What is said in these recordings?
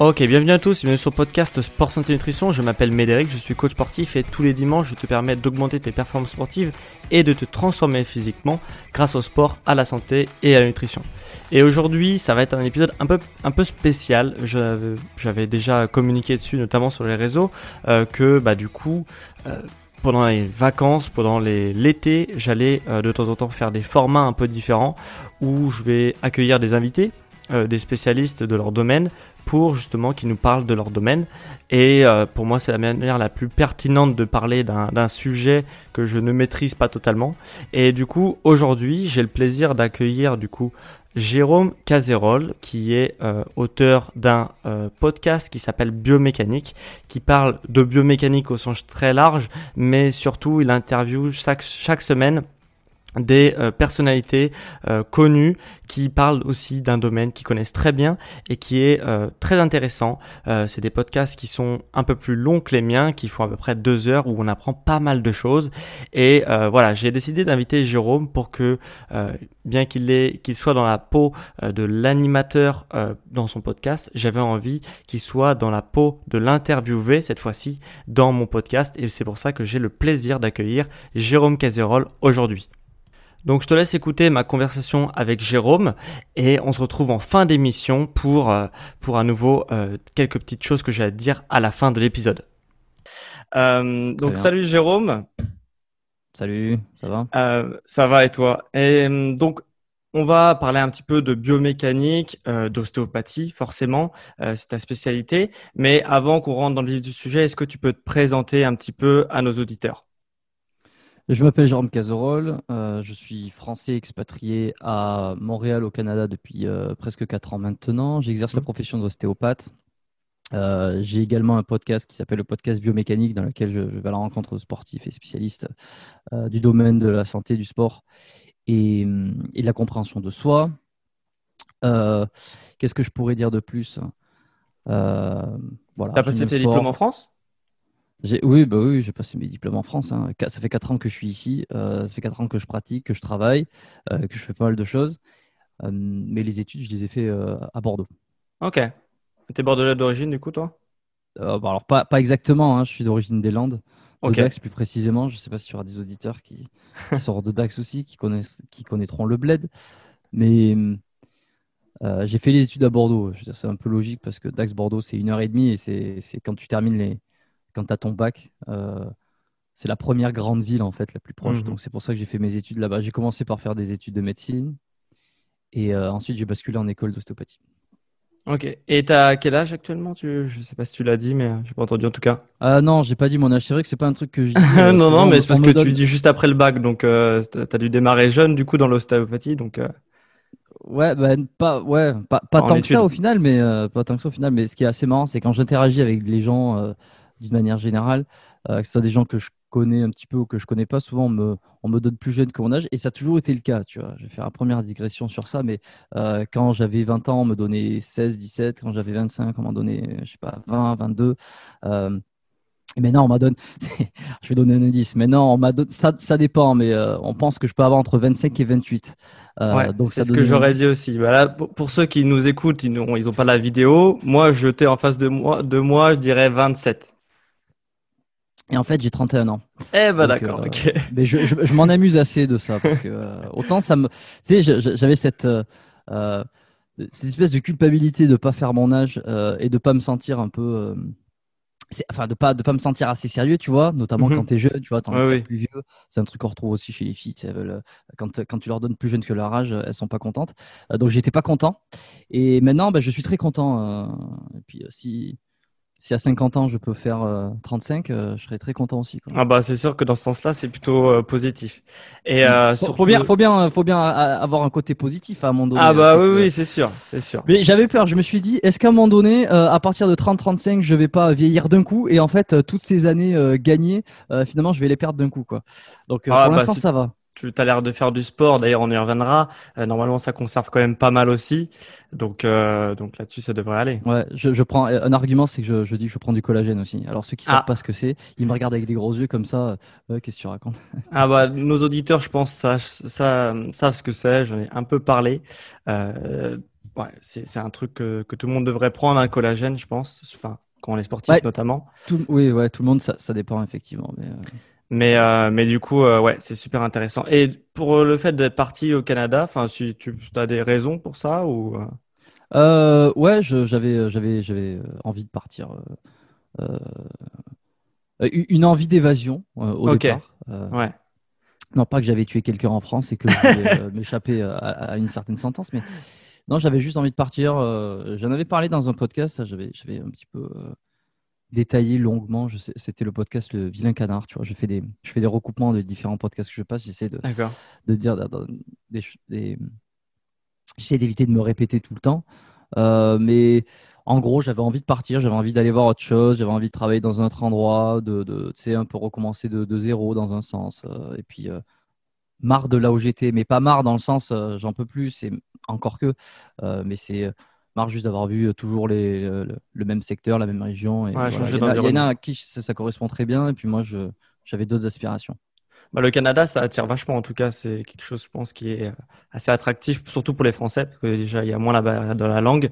Ok, bienvenue à tous, bienvenue sur le podcast Sport Santé Nutrition. Je m'appelle Médéric, je suis coach sportif et tous les dimanches je te permets d'augmenter tes performances sportives et de te transformer physiquement grâce au sport, à la santé et à la nutrition. Et aujourd'hui, ça va être un épisode un peu, un peu spécial. J'avais déjà communiqué dessus, notamment sur les réseaux, euh, que bah, du coup, euh, pendant les vacances, pendant l'été, j'allais euh, de temps en temps faire des formats un peu différents où je vais accueillir des invités des spécialistes de leur domaine pour justement qu'ils nous parlent de leur domaine. Et euh, pour moi, c'est la manière la plus pertinente de parler d'un sujet que je ne maîtrise pas totalement. Et du coup, aujourd'hui, j'ai le plaisir d'accueillir du coup Jérôme Cazerolle, qui est euh, auteur d'un euh, podcast qui s'appelle Biomécanique, qui parle de biomécanique au sens très large, mais surtout il interviewe chaque semaine des euh, personnalités euh, connues qui parlent aussi d'un domaine qu'ils connaissent très bien et qui est euh, très intéressant. c'est des podcasts qui sont un peu plus longs que les miens, qui font à peu près deux heures où on apprend pas mal de choses. Et voilà, j'ai décidé d'inviter Jérôme pour que, bien qu'il qu'il soit dans la peau de l'animateur dans son podcast, j'avais envie qu'il soit dans la peau de l'interviewé cette fois-ci dans mon podcast. Et c'est pour ça que j'ai le plaisir d'accueillir Jérôme Cazerolle aujourd'hui. Donc je te laisse écouter ma conversation avec Jérôme et on se retrouve en fin d'émission pour, euh, pour à nouveau euh, quelques petites choses que j'ai à te dire à la fin de l'épisode. Euh, donc salut Jérôme. Salut, ça va? Ça va et toi? Et donc on va parler un petit peu de biomécanique, d'ostéopathie forcément, c'est ta spécialité. Mais avant qu'on rentre dans le vif du sujet, est-ce que tu peux te présenter un petit peu à nos auditeurs? Je m'appelle Jérôme Cazerolle, euh, je suis français expatrié à Montréal au Canada depuis euh, presque 4 ans maintenant. J'exerce la mmh. profession d'ostéopathe. Euh, j'ai également un podcast qui s'appelle le podcast biomécanique dans lequel je, vais à la rencontre de sportifs et spécialistes du domaine de la santé, du sport et, de la compréhension de soi. Qu'est-ce que je pourrais dire de plus? Voilà, Tu as passé tes diplômes en France? Oui, bah oui, j'ai passé mes diplômes en France. Hein. Ça fait 4 ans que je suis ici. Euh, ça fait 4 ans que je pratique, que je travaille, euh, que je fais pas mal de choses. Euh, mais les études, je les ai fait à Bordeaux. Ok. Tu es bordelais d'origine, du coup, toi? Bah Alors, pas, pas exactement. Hein. Je suis d'origine des Landes. De Dax, plus précisément. Je ne sais pas si tu auras des auditeurs qui, sortent de Dax aussi, qui, connaissent, qui connaîtront le bled. Mais j'ai fait les études à Bordeaux. C'est un peu logique parce que Dax-Bordeaux, c'est une heure et demie et c'est quand tu termines les quand tu as ton bac, euh, c'est la première grande ville en fait, la plus proche. Mhm. Donc c'est pour ça que j'ai fait mes études là-bas. J'ai commencé par faire des études de médecine et euh, ensuite j'ai basculé en école d'ostéopathie. Ok. Et tu as quel âge actuellement? Tu... Je sais pas si tu l'as dit, mais j'ai pas entendu en tout cas. Ah non, j'ai pas dit mon âge. C'est vrai que c'est pas un truc que je dis. Euh, non, non, mais c'est parce que tu dis juste après le bac. Donc tu as dû démarrer jeune du coup dans l'ostéopathie. Donc. Ouais, ben pas, ouais, pas, pas tant que ça au final, mais pas tant que ça au final. Mais ce qui est assez marrant, c'est quand j'interagis avec les gens d'une manière générale, euh, que ce soit des gens que je connais un petit peu ou que je connais pas, souvent on me, on me donne plus jeune que mon âge et ça a toujours été le cas, tu vois. Je vais faire la première digression sur ça, mais euh, quand j'avais 20 ans, on me donnait 16, 17, quand j'avais 25, on m'en donnait, je sais pas, 20, 22. Euh, maintenant, on m'a donné, je vais donner un indice. Maintenant, on m'a donné, ça, ça dépend, mais on pense que je peux avoir entre 25 et 28. Euh, donc c'est ce que j'aurais dit aussi. Bah pour, ceux qui nous écoutent, ils n'ont ils ont pas la vidéo. Moi, jeté en face de moi, de moi, je dirais 27. Et en fait, j'ai 31 ans. Eh ben d'accord, euh, ok. Mais je, je, m'en amuse assez de ça parce que euh, autant ça me, tu sais, j'avais cette cette espèce de culpabilité de pas faire mon âge et de pas me sentir un peu enfin de pas de pas me sentir assez sérieux tu vois notamment quand mhm. tu es jeune tu vois es plus vieux c'est un truc qu'on retrouve aussi chez les filles quand, quand tu leur donnes plus jeune que leur âge elles sont pas contentes euh, donc j'étais pas content et maintenant bah, je suis très content euh, et puis euh, si si à 50 ans je peux faire 35, euh, euh, je serais très content aussi. Ah bah c'est sûr que dans ce sens-là, c'est plutôt euh, positif. Et euh, faut, bien, faut bien, faut bien avoir un côté positif à un moment donné. Ah bah oui, oui, c'est sûr, c'est sûr. Mais j'avais peur. Je me suis dit, est-ce qu'à un moment donné, à partir de 30-35, je vais pas vieillir d'un coup et en fait toutes ces années gagnées, finalement, je vais les perdre d'un coup quoi. Donc ah pour bah, l'instant, ça va tu as l'air de faire du sport, d'ailleurs on y reviendra. Euh, normalement, ça conserve quand même pas mal aussi. Donc, euh, donc là-dessus, ça devrait aller. Ouais, je, prends un argument, c'est que je, dis que je prends du collagène aussi. Alors ceux qui savent ah. pas ce que c'est, ils me regardent avec des gros yeux comme ça. Euh, qu'est-ce que tu racontes? Ah bah, nos auditeurs, je pense, savent, ça, savent ce que c'est. J'en ai un peu parlé. ouais, c'est un truc que, tout le monde devrait prendre, un collagène, je pense. Enfin, quand on est sportif notamment. oui, ouais, tout le monde, ça, ça dépend effectivement. Mais, mais, euh, mais du coup, euh, ouais, c'est super intéressant. Et pour le fait d'être parti au Canada, enfin, si tu as des raisons pour ça ou euh? euh Ouais, j'avais, j'avais, j'avais envie de partir. une envie d'évasion au départ. ouais. Non, pas que j'avais tué quelqu'un en France et que je voulais m'échapper à, à, une certaine sentence, mais non, j'avais juste envie de partir. J'en avais parlé dans un podcast, j'avais, j'avais un petit peu détaillé longuement. C'était le podcast Le Vilain Canard. Tu vois, je fais des, je fais des recoupements de différents podcasts que je passe. J'essaie de, de dire des, des j'essaie d'éviter de me répéter tout le temps. Euh, mais en gros, j'avais envie de partir, j'avais envie d'aller voir autre chose, j'avais envie de travailler dans un autre endroit, de, de un peu recommencer de, de zéro dans un sens. Euh, et puis, euh, marre de là où j'étais, mais pas marre dans le sens, j'en peux plus, c'est encore que, mais c'est marre juste d'avoir vu euh, toujours les, le, même secteur, la même région. Et il, y en a, à qui ça, correspond très bien, et puis moi, j'avais d'autres aspirations. Bah, le Canada, ça attire vachement. En tout cas, c'est quelque chose, je pense, qui est euh, assez attractif, surtout pour les Français, parce que déjà, il y a moins la barrière de la langue.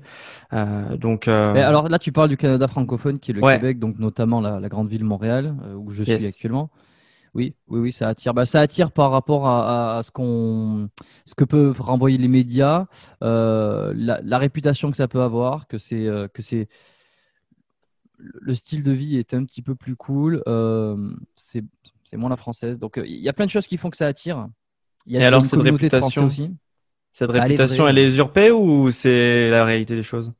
Euh, donc, alors là, tu parles du Canada francophone, qui est le Québec, donc notamment la, grande ville Montréal, où je suis actuellement. Oui, oui, oui, ça attire. Bah, ça attire par rapport à, ce qu'on, ce que peuvent renvoyer les médias, euh, la, réputation que ça peut avoir, que c'est, euh, que c'est, le style de vie est un petit peu plus cool. Euh, c'est, moins la française. Donc, il y a plein de choses qui font que ça attire. Il y a Et alors, cette réputation, aussi. cette réputation, elle est usurpée ou c'est la réalité des choses?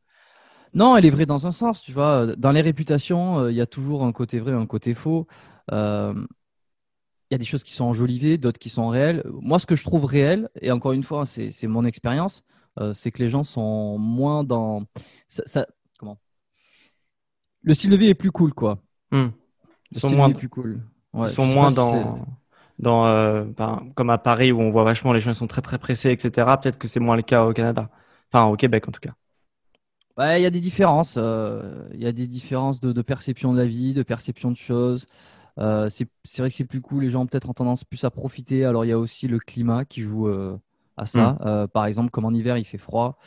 Non, elle est vraie dans un sens. Tu vois, dans les réputations, il y a toujours un côté vrai, un côté faux il y a des choses qui sont enjolivées, d'autres qui sont réelles. Moi, ce que je trouve réel, et encore une fois, c'est mon expérience, euh, c'est que les gens sont moins dans. Ça, comment? Le style de vie est plus cool, quoi. Hmm. Ils sont moins plus cool. ils sont moins dans. dans euh, ben, comme à Paris où on voit vachement les gens sont très très pressés, etc. Peut-être que c'est moins le cas au Canada. Enfin, au Québec en tout cas. il y a des différences. Euh, il y a des différences de, de, perception de la vie, de perception de choses. Euh, c'est vrai que c'est plus cool. Les gens ont peut-être tendance plus à profiter. Alors, il y a aussi le climat qui joue euh, à ça. Mm. Euh, par exemple, comme en hiver, il fait froid.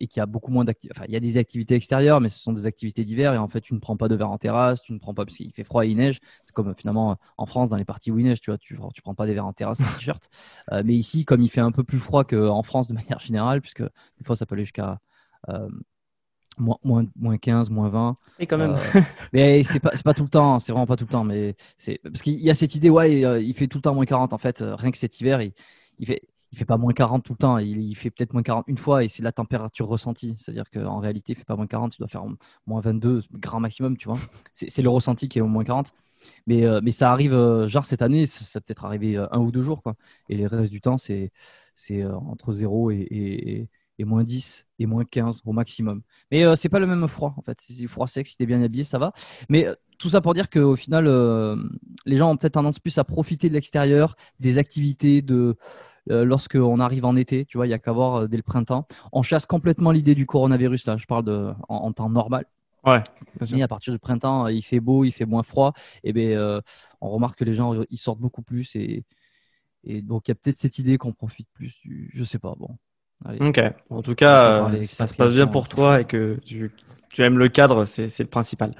et qu'il y a beaucoup moins d'activités. Enfin, il y a des activités extérieures, mais ce sont des activités d'hiver. Et en fait, tu ne prends pas de verre en terrasse, tu ne prends pas parce qu'il fait froid et il neige. C'est comme finalement en France, dans les parties où il neige, tu vois, tu, tu prends pas des verres en terrasse, en t-shirt. mais ici, comme il fait un peu plus froid qu'en France de manière générale, puisque des fois ça peut aller jusqu'à moins, moins, 15, moins 20. Et quand même. Euh, mais c'est pas, pas tout le temps, c'est vraiment pas tout le temps. Mais c'est parce qu'il y a cette idée, ouais, euh, il fait tout le temps moins 40. En fait, euh, rien que cet hiver, il, il fait. Il fait pas moins 40 tout le temps, il, il fait peut-être moins 40 une fois et c'est la température ressentie. C'est-à-dire qu'en réalité, il fait pas moins 40, il doit faire moins 22, grand maximum, tu vois. C'est le ressenti qui est au moins 40. Mais, mais ça arrive, genre cette année, ça, peut-être arrivé un ou deux jours, quoi. Et le reste du temps, c'est entre 0 et, et moins 10 et moins 15 au maximum. Mais euh, c'est pas le même froid en fait. Si c'est froid sec, si t'es bien habillé, ça va. Mais euh, tout ça pour dire qu'au final, euh, les gens ont peut-être tendance plus à profiter de l'extérieur, des activités, de lorsqu'on arrive en été. Tu vois, il y a qu'à voir dès le printemps. On chasse complètement l'idée du coronavirus là. Je parle de en, temps normal. Ouais. Et à partir du printemps, il fait beau, il fait moins froid. Et ben, on remarque que les gens ils sortent beaucoup plus et, et donc il y a peut-être cette idée qu'on profite plus du. Je sais pas. Bon. Ok. En tout cas, si ça se passe bien pour toi et que tu, tu aimes le cadre, c'est le principal.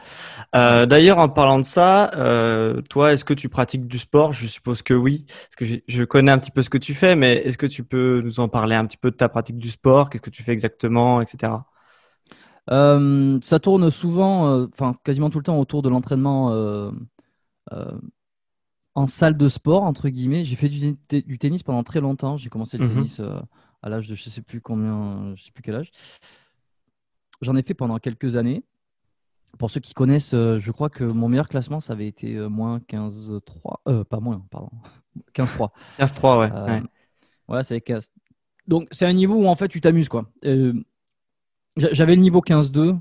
Euh, D'ailleurs, en parlant de ça, euh, toi, est-ce que tu pratiques du sport? Je suppose que oui, parce que je, je, connais un petit peu ce que tu fais, mais est-ce que tu peux nous en parler un petit peu de ta pratique du sport? Qu'est-ce que tu fais exactement, etc. Euh, ça tourne souvent, euh, enfin quasiment tout le temps autour de l'entraînement euh, en salle de sport entre guillemets. J'ai fait du, du, tennis pendant très longtemps. J'ai commencé le mhm. tennis à l'âge de je sais plus combien, je sais plus quel âge. J'en ai fait pendant quelques années. Pour ceux qui connaissent, je crois que mon meilleur classement, ça avait été moins 15-3. pas moins, pardon. 15-3. 15-3, ouais. ouais. Ouais, c'est 15. Donc, c'est un niveau où en fait, tu t'amuses, quoi. J'avais le niveau 15-2.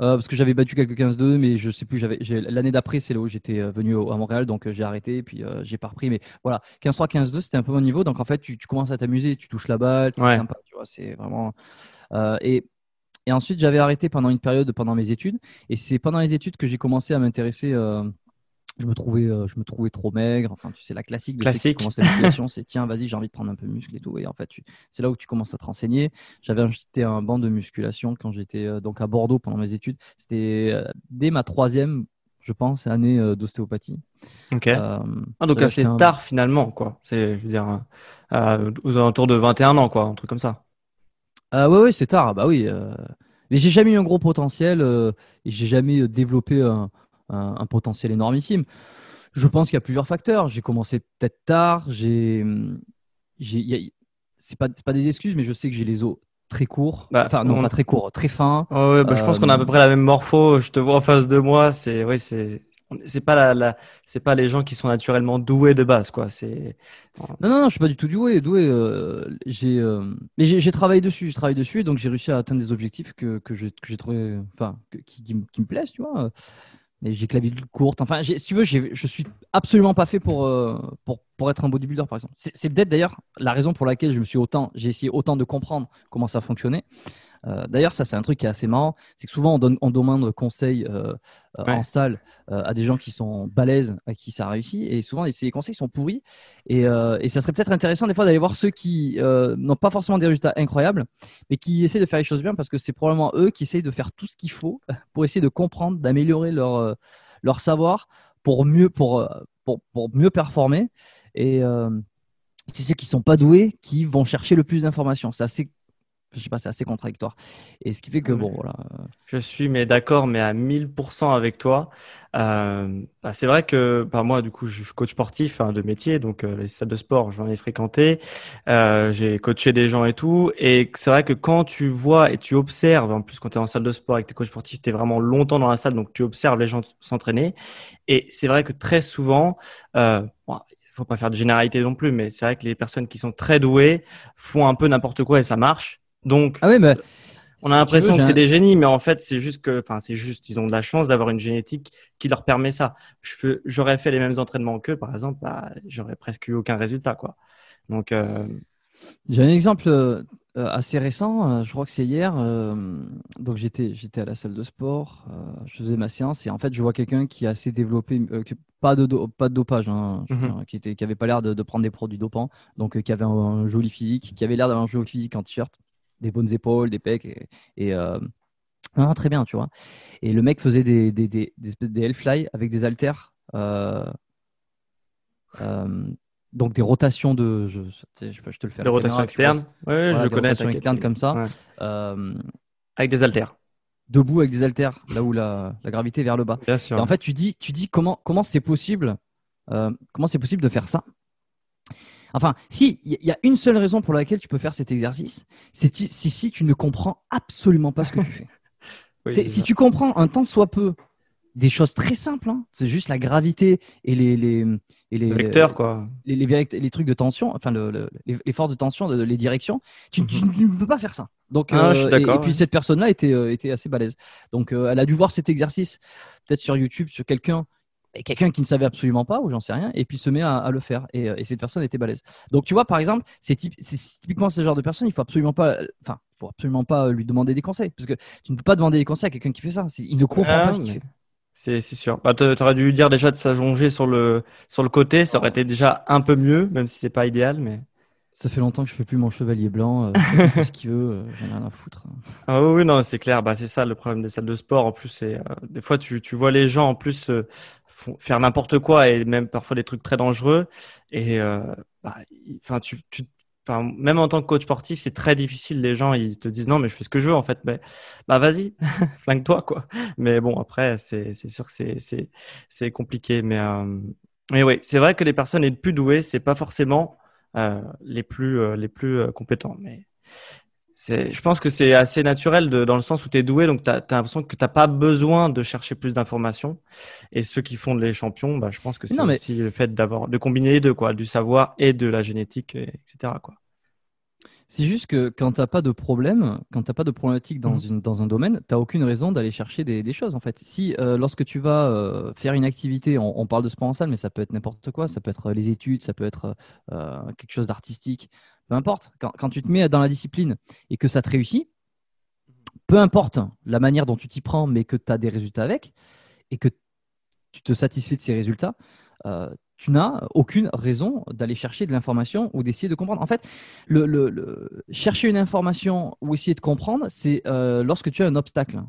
Euh, parce que j'avais battu quelques 15-2, mais je sais plus. J'avais l'année d'après, c'est là où j'étais euh, venu à Montréal, donc euh, j'ai arrêté, puis j'ai pas repris. Mais voilà, 15-3, 15-2, c'était un peu mon niveau. Donc en fait, tu, commences à t'amuser, tu touches la balle, c'est sympa, tu vois. C'est vraiment. et, et ensuite, j'avais arrêté pendant une période pendant mes études, et c'est pendant les études que j'ai commencé à m'intéresser je me trouvais euh, je me trouvais trop maigre. Enfin tu sais la classique de classique. c'est tiens vas-y j'ai envie de prendre un peu de muscle et tout. Et en fait c'est là où tu commences à te renseigner. J'avais acheté un banc de musculation quand j'étais euh, donc à Bordeaux pendant mes études. C'était euh, dès ma troisième je pense année d'ostéopathie. Ok. Ah, donc assez tard finalement quoi. C'est je veux dire aux alentours de 21 ans quoi un truc comme ça. Ah ouais ouais c'est tard. Bah oui mais j'ai jamais eu un gros potentiel et j'ai jamais développé un un, potentiel énormissime. Je pense qu'il y a plusieurs facteurs. J'ai commencé peut-être tard. J'ai, j'ai, c'est pas, pas des excuses, mais je sais que j'ai les os très courts. Bah, enfin, non, pas très courts, très fins. ouais, bah, je pense qu'on a à peu euh, près la même morpho. Je te vois en face de moi. C'est, ouais, c'est, c'est pas la, la c'est pas les gens qui sont naturellement doués de base, quoi. C'est. Non, non, non, je suis pas du tout doué. Doué, euh, j'ai, euh, mais j'ai travaillé dessus, j'ai travaillé dessus, et donc j'ai réussi à atteindre des objectifs que, que j'ai trouvé, enfin, qui, qui, me plaisent, tu vois j'ai clavicule courte. Enfin, si tu veux, je suis absolument pas fait pour, euh, pour, pour être un bodybuilder, par exemple. C'est peut-être d'ailleurs la raison pour laquelle je me suis autant, j'ai essayé autant de comprendre comment ça fonctionnait. Euh, d'ailleurs, ça, c'est un truc qui est assez marrant. C'est que souvent, on, donne, on demande conseil euh, euh, en salle à des gens qui sont balèzes, à qui ça réussit. Et souvent, ces conseils sont pourris. Et, et ça serait peut-être intéressant, des fois, d'aller voir ceux qui n'ont pas forcément des résultats incroyables, mais qui essaient de faire les choses bien parce que c'est probablement eux qui essayent de faire tout ce qu'il faut pour essayer de comprendre, d'améliorer leur, leur savoir pour mieux, pour, pour, pour mieux performer. Et c'est ceux qui sont pas doués qui vont chercher le plus d'informations. C'est assez je sais pas, c'est assez contradictoire. Et ce qui fait que, bon, voilà. Je suis mais d'accord, mais à 1000% avec toi. Euh, bah, c'est vrai que bah, moi, du coup, je suis coach sportif hein, de métier, donc euh, les salles de sport, j'en ai fréquenté. Euh, j'ai coaché des gens et tout. Et c'est vrai que quand tu vois et tu observes, en plus, quand tu es en salle de sport avec tes coachs sportifs, tu es vraiment longtemps dans la salle, donc tu observes les gens s'entraîner. Et c'est vrai que très souvent, euh, bon, faut pas faire de généralité non plus, mais c'est vrai que les personnes qui sont très douées font un peu n'importe quoi et ça marche. Donc, ah on a l'impression que c'est des génies, mais en fait, c'est juste que, enfin, c'est juste, ils ont de la chance d'avoir une génétique qui leur permet ça. J'aurais fait les mêmes entraînements qu'eux, par exemple, bah, j'aurais presque eu aucun résultat, quoi. Donc, euh, j'ai un exemple euh, assez récent. Euh, je crois que c'est hier. donc, j'étais, j'étais à la salle de sport. je faisais ma séance et en fait, je vois quelqu'un qui a assez développé, pas de pas de dopage, hein, mhm. qui était, qui avait pas l'air de, prendre des produits dopants, donc qui avait un, joli physique, qui avait l'air d'avoir un joli physique en t-shirt des bonnes épaules, des pecs. Et, euh, très bien, tu vois. Et le mec faisait des, des, des, des, fly avec des haltères. Euh, euh, donc des rotations de. Je, je, je te le fais. Des rotations externes Oui, je connais. Rotations externes comme ça. avec des haltères. Debout avec des haltères, là où la, la gravité est vers le bas. Bien sûr. Et en fait, tu dis, tu dis comment comment c'est possible, comment c'est possible de faire ça? Enfin, si, il y a une seule raison pour laquelle tu peux faire cet exercice, c'est si tu ne comprends absolument pas ce que tu fais. si tu comprends un tant soit peu des choses très simples, hein, c'est juste la gravité et les, les, les vecteurs, quoi. Les, les, trucs de tension, enfin les, forces de tension, les directions, tu, mhm. ne peux pas faire ça. Donc, ah, je suis euh, et, et, puis cette personne-là était, euh, était assez balèze. Donc, euh, elle a dû voir cet exercice, peut-être sur YouTube, sur quelqu'un quelqu'un qui ne savait absolument pas, ou j'en sais rien, et puis se met à, le faire. Euh, et, cette personne était balèze. Donc, tu vois, par exemple, c'est typiquement ce genre de personne, il faut absolument pas. Enfin, faut absolument pas lui demander des conseils. Parce que tu ne peux pas demander des conseils à quelqu'un qui fait ça. Il ne comprend pas ce qu'il fait. C'est sûr. Bah, tu aurais dû lui dire déjà de s'allonger sur le, sur le côté. Ça aurait été déjà un peu mieux, même si c'est pas idéal. Mais... Ça fait longtemps que je fais plus mon chevalier blanc. Euh, ce qu'il veut, euh, j'en ai rien à foutre. Ah oui, non, c'est clair. Bah, c'est ça le problème des salles de sport. En plus, c'est euh, des fois tu, tu vois les gens en plus faire n'importe quoi et même parfois des trucs très dangereux. Et bah, enfin, tu, tu Enfin, même en tant que coach sportif, c'est très difficile. Les gens, ils te disent non, mais je fais ce que je veux en fait. Mais bah vas-y, flingue-toi quoi. Mais bon, après, c'est sûr que c'est compliqué. Mais mais oui, c'est vrai que les personnes les plus douées, c'est pas forcément euh, les plus, euh, les plus euh, compétents. Mais je pense que c'est assez naturel de, dans le sens où tu es doué, donc tu as, l'impression que tu n'as pas besoin de chercher plus d'informations. Et ceux qui font les champions, bah, je pense que c'est aussi le fait d'avoir de combiner les deux, quoi, du savoir et de la génétique, etc. Quoi. C'est juste que quand tu n'as pas de problème, quand tu pas de problématique dans, mmh. une, dans un domaine, tu n'as aucune raison d'aller chercher des, des, choses en fait. Si euh, lorsque tu vas euh, faire une activité, on, parle de sport en salle, mais ça peut être n'importe quoi, ça peut être les études, ça peut être euh, quelque chose d'artistique, peu importe. Quand, quand, tu te mets dans la discipline et que ça te réussit, peu importe la manière dont tu t'y prends, mais que tu as des résultats avec et que tu te satisfais de ces résultats, tu n'as aucune raison d'aller chercher de l'information ou d'essayer de comprendre. En fait, le, chercher une information ou essayer de comprendre, c'est euh, lorsque tu as un obstacle.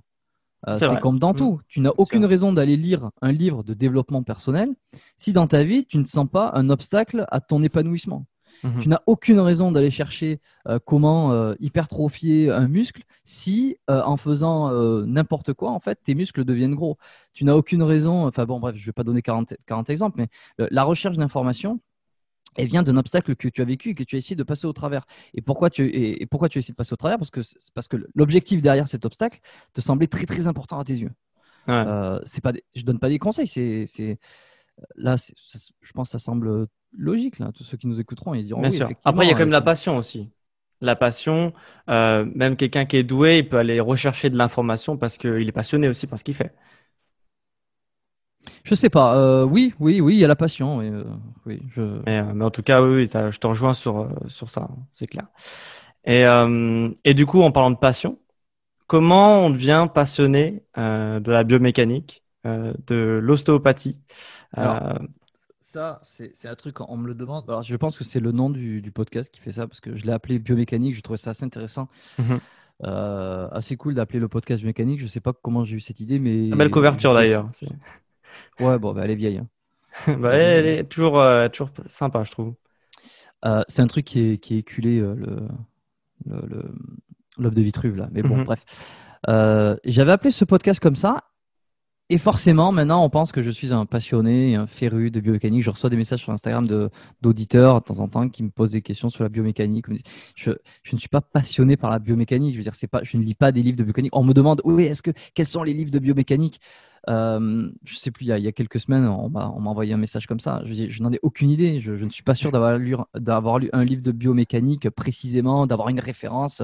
Euh, c'est comme dans mm. tout. Tu n'as aucune raison d'aller lire un livre de développement personnel si dans ta vie, tu ne sens pas un obstacle à ton épanouissement. Mhm. Tu n'as aucune raison d'aller chercher euh, comment euh, hypertrophier un muscle si, euh, en faisant n'importe quoi, en fait, tes muscles deviennent gros. Tu n'as aucune raison, enfin bon, bref, je ne vais pas donner 40, 40 exemples, mais la recherche d'informations, elle vient d'un obstacle que tu as vécu et que tu as essayé de passer au travers. Et pourquoi tu, et, pourquoi tu as essayé de passer au travers? Parce que, parce que l'objectif derrière cet obstacle te semblait très très important à tes yeux. Ouais. c'est pas je donne pas des conseils, c'est là, je pense que ça semble logique, là. Tous ceux qui nous écouteront, ils diront. Bien sûr. Après, il y a quand même la passion aussi. La passion, euh, même quelqu'un qui est doué, il peut aller rechercher de l'information parce qu'il est passionné aussi par ce qu'il fait. Je sais pas. Euh, oui, oui, oui, il y a la passion. Oui, euh, je... mais, en tout cas, oui, je te rejoins sur, sur ça, hein, c'est clair. Et, et du coup, en parlant de passion, comment on devient passionné de la biomécanique, de l'ostéopathie ça, c'est un truc, on me le demande. Alors, je pense que c'est le nom du, podcast qui fait ça, parce que je l'ai appelé biomécanique, je trouvais ça assez intéressant. Mhm. Euh, assez cool d'appeler le podcast biomécanique. Je sais pas comment j'ai eu cette idée, mais. belle couverture d'ailleurs. Ouais, bon, bah, elle est vieille. Hein. Bah, elle est toujours, euh, toujours sympa, je trouve. Euh, c'est un truc qui est, qui est éculé, le, le, de Vitruve, là. Mais bon, mhm. bref. J'avais appelé ce podcast comme ça, et forcément, maintenant, on pense que je suis un passionné, un féru de biomécanique. Je reçois des messages sur Instagram d'auditeurs de, temps en temps qui me posent des questions sur la biomécanique. Je, ne suis pas passionné par la biomécanique. Je veux dire, c'est pas, je ne lis pas des livres de biomécanique. On me demande, oui, est-ce que quels sont les livres de biomécanique? Euh, Je sais plus. Il y, a, quelques semaines, on m'a envoyé un message comme ça. Je, n'en ai aucune idée. Je, ne suis pas sûr d'avoir lu, d'avoir lu un livre de biomécanique précisément, d'avoir une référence.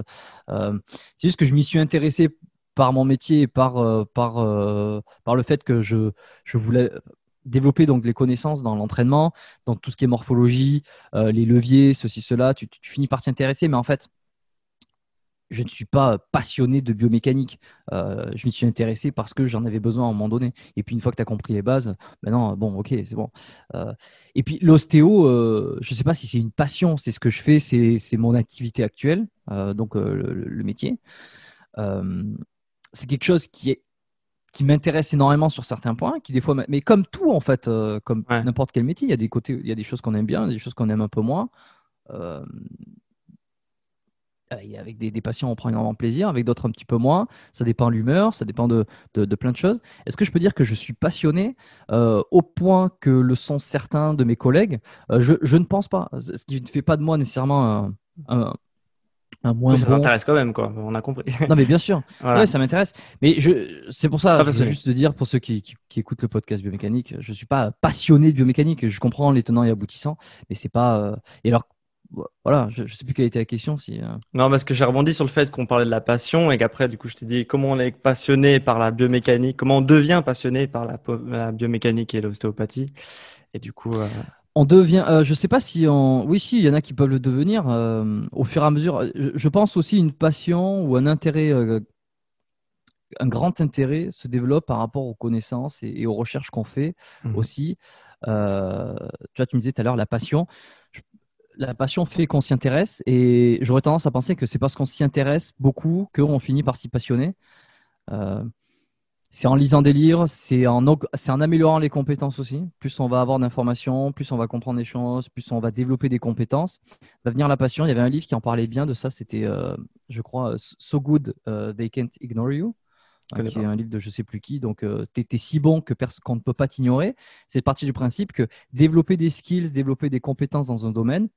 Euh, c'est juste que je m'y suis intéressé par mon métier et par, euh, par, euh, par le fait que je, je voulais développer donc les connaissances dans l'entraînement, dans tout ce qui est morphologie, euh, les leviers, ceci, cela, tu, finis par t'y intéresser, mais en fait, je ne suis pas passionné de biomécanique. je m'y suis intéressé parce que j'en avais besoin à un moment donné. Et puis une fois que tu as compris les bases, maintenant, bon, ok, c'est bon. et puis l'ostéo, je ne sais pas si c'est une passion, c'est ce que je fais, c'est mon activité actuelle, donc le, métier c'est quelque chose qui est qui m'intéresse énormément sur certains points, qui des fois, mais comme tout en fait, euh, comme n'importe quel métier, il y a des côtés, il y a des choses qu'on aime bien, des choses qu'on aime un peu moins. Euh, avec des, des, patients, on prend énormément plaisir, avec d'autres un petit peu moins. Ça dépend de l'humeur, ça dépend de, de, plein de choses. Est-ce que je peux dire que je suis passionné euh, au point que le sont certains de mes collègues? Je, je, ne pense pas. Ce qui ne fait pas de moi nécessairement un, un moins ça t'intéresse quand même, quoi. On a compris. non, mais bien sûr. Ouais, ça m'intéresse. Mais je, c'est pour ça, c'est juste de dire pour ceux qui, qui, écoutent le podcast biomécanique, je suis pas passionné de biomécanique. Je comprends les tenants et aboutissants, mais c'est pas. Euh, et alors, voilà, je, je sais plus quelle était la question. Si, euh. Non, parce que j'ai rebondi sur le fait qu'on parlait de la passion et qu'après, du coup, je t'ai dit comment on est passionné par la biomécanique, comment on devient passionné par la, la biomécanique et l'ostéopathie. Et du coup. Euh, on devient, je je sais pas si on, oui, si, il y en a qui peuvent le devenir au fur et à mesure. Je, pense aussi une passion ou un intérêt, un grand intérêt se développe par rapport aux connaissances et, aux recherches qu'on fait mmh aussi. tu vois, tu me disais tout à l'heure la passion la passion fait qu'on s'y intéresse et j'aurais tendance à penser que c'est parce qu'on s'y intéresse beaucoup qu'on finit par s'y passionner. Euh, c'est en lisant des livres, c'est en, en, améliorant les compétences aussi. Plus on va avoir d'informations, plus on va comprendre des choses, plus on va développer des compétences, va venir la passion. Il y avait un livre qui en parlait bien de ça, c'était, euh, je crois, So Good euh, They Can't Ignore You. Hein, qui est un livre de je sais plus qui. Donc, tu es, si bon que qu'on ne peut pas t'ignorer. C'est parti du principe que développer des skills, développer des compétences dans un domaine,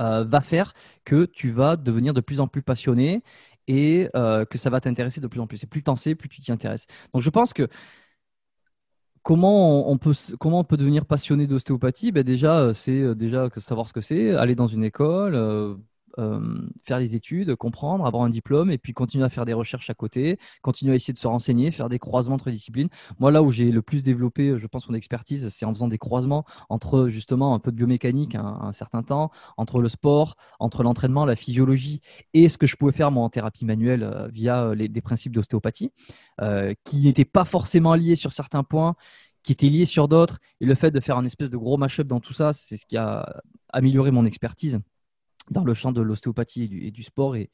euh, va faire que tu vas devenir de plus en plus passionné et euh, que ça va t'intéresser de plus en plus. Et plus tu en sais, plus tu t'y intéresses. Donc je pense que comment on peut, comment on peut devenir passionné d'ostéopathie? Ben Déjà, euh, c'est déjà savoir ce que c'est, aller dans une école, euh, faire des études, comprendre, avoir un diplôme et puis continuer à faire des recherches à côté, continuer à essayer de se renseigner, faire des croisements entre disciplines. Moi, là où j'ai le plus développé, je pense, mon expertise, c'est en faisant des croisements entre justement un peu de biomécanique un, un certain temps, entre le sport, entre l'entraînement, la physiologie et ce que je pouvais faire moi en thérapie manuelle euh, via euh, les, des principes d'ostéopathie, qui n'étaient pas forcément liés sur certains points qui étaient liés sur d'autres. Et le fait de faire un espèce de gros mash-up dans tout ça, c'est ce qui a amélioré mon expertise dans le champ de l'ostéopathie et, du sport et,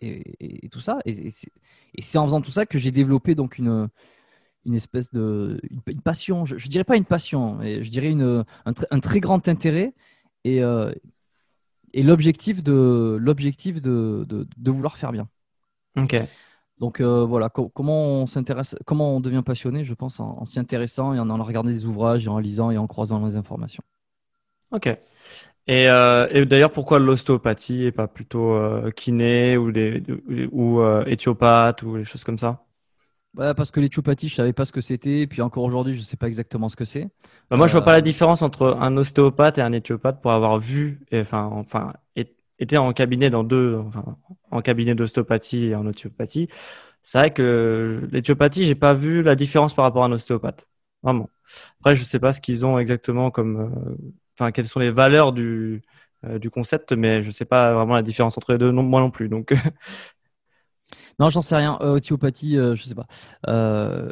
et, tout ça. Et, c'est en faisant tout ça que j'ai développé donc une, une espèce de une, passion. Je, ne dirais pas une passion, mais je dirais une, un, très grand intérêt et, euh, et l'objectif de l'objectif de, de, vouloir faire bien. Ok. Donc euh, voilà, comment on s'intéresse, comment on devient passionné, je pense, en, en s'y intéressant et en, en regardant des ouvrages, et en lisant et en croisant les informations. Ok. Euh, et, d'ailleurs, pourquoi l'ostéopathie et pas plutôt euh, kiné ou, des, ou euh, éthiopathe ou des choses comme ça? Bah, Parce que l'éthiopathie, je savais pas ce que c'était. Et puis encore aujourd'hui, je ne sais pas exactement ce que c'est. Bah, moi, je vois pas la différence entre un ostéopathe et un éthiopathe pour avoir vu, et, enfin, enfin, été en cabinet dans deux, enfin, en cabinet d'ostéopathie et en ostéopathie. C'est vrai que l'éthiopathie, j'ai pas vu la différence par rapport à un ostéopathe. Vraiment. Après, je sais pas ce qu'ils ont exactement comme enfin, quelles sont les valeurs du, euh, du concept, mais je ne sais pas vraiment la différence entre les deux, non, moi non plus. Donc, Non, j'en sais rien. Euh, ostéopathie, euh, je sais pas.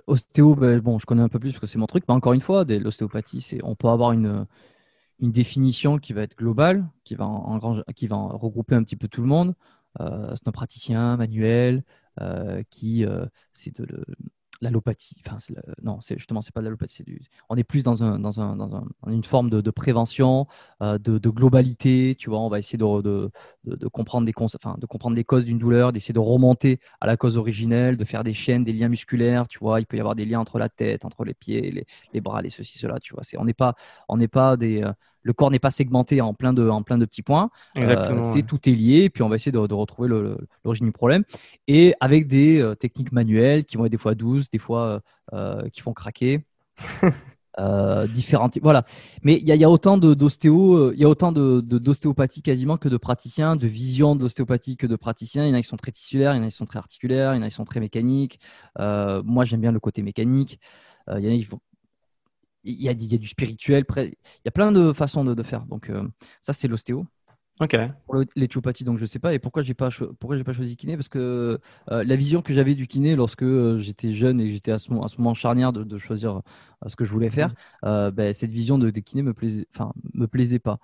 ostéo, ben, bon, je connais un peu plus parce que c'est mon truc. Mais encore une fois, l'ostéopathie, c'est, on peut avoir une, une définition qui va être globale, qui va, en, qui va regrouper un petit peu tout le monde. c'est un praticien manuel qui, c'est de, l'allopathie. Enfin, non, c'est justement, c'est pas de l'allopathie. On est plus dans, un, dans, un, dans un, une forme de, prévention, euh, de, de, globalité. Tu vois, on va essayer de, de comprendre, des enfin, de comprendre les causes d'une douleur, d'essayer de remonter à la cause originelle, de faire des chaînes, des liens musculaires. Tu vois, il peut y avoir des liens entre la tête, entre les pieds, les, les bras, les ceci, cela. Tu vois, c'est, on n'est pas, on n'est pas des, euh, le corps n'est pas segmenté en plein de, en plein de petits points. Euh, c'est tout est lié, et puis on va essayer de, retrouver l'origine du problème. Et avec des euh, techniques manuelles qui vont être des fois douces, des fois euh, qui font craquer. différentes voilà mais il y, a autant d'ostéo il y a autant d'ostéopathie quasiment que de praticiens de vision d'ostéopathie que de praticiens il y en a qui sont très tissulaires il y en a qui sont très articulaires il y en a qui sont très mécaniques moi j'aime bien le côté mécanique il y en a qui il y, a, du spirituel, il y a plein de façons de, faire. Donc, euh, ça, c'est l'ostéo. Ok. Pour l'éthiopathie, donc je sais pas. Et pourquoi j'ai pas pourquoi j'ai pas choisi kiné? Parce que euh, la vision que j'avais du kiné lorsque euh, j'étais jeune et que j'étais à ce, à ce moment charnière de, choisir ce que je voulais faire, mhm. ben, cette vision de, kiné me plaisait, enfin me plaisait pas.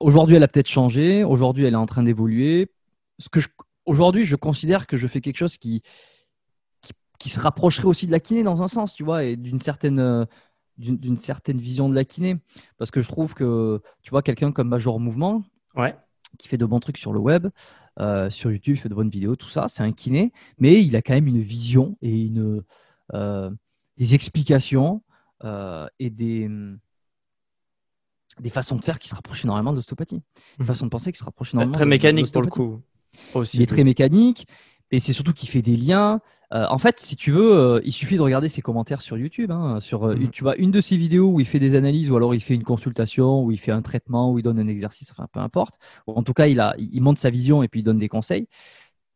aujourd'hui, elle a peut-être changé. Aujourd'hui, elle est en train d'évoluer. Ce que aujourd'hui, je considère que je fais quelque chose qui qui se rapprocherait aussi de la kiné dans un sens, tu vois, et d'une certaine, euh, d'une certaine vision de la kiné. Parce que je trouve que, tu vois, quelqu'un comme Major Mouvement, ouais. qui fait de bons trucs sur le web, euh, sur YouTube, il fait de bonnes vidéos, tout ça, c'est un kiné, mais il a quand même une vision et une, euh, des explications et des, des façons de faire qui se rapprochent énormément de l'ostéopathie. Des mmh. façons de penser qui se rapprochent énormément Très mécanique pour le coup. Aussi. Il est très mécanique. Et c'est surtout qu'il fait des liens. Euh, en fait, si tu veux, euh, il suffit de regarder ses commentaires sur YouTube. Hein, sur, euh, mhm. Tu vois, une de ses vidéos où il fait des analyses, ou alors il fait une consultation, ou il fait un traitement, ou il donne un exercice, enfin peu importe. en tout cas, il, a, il montre sa vision et puis il donne des conseils.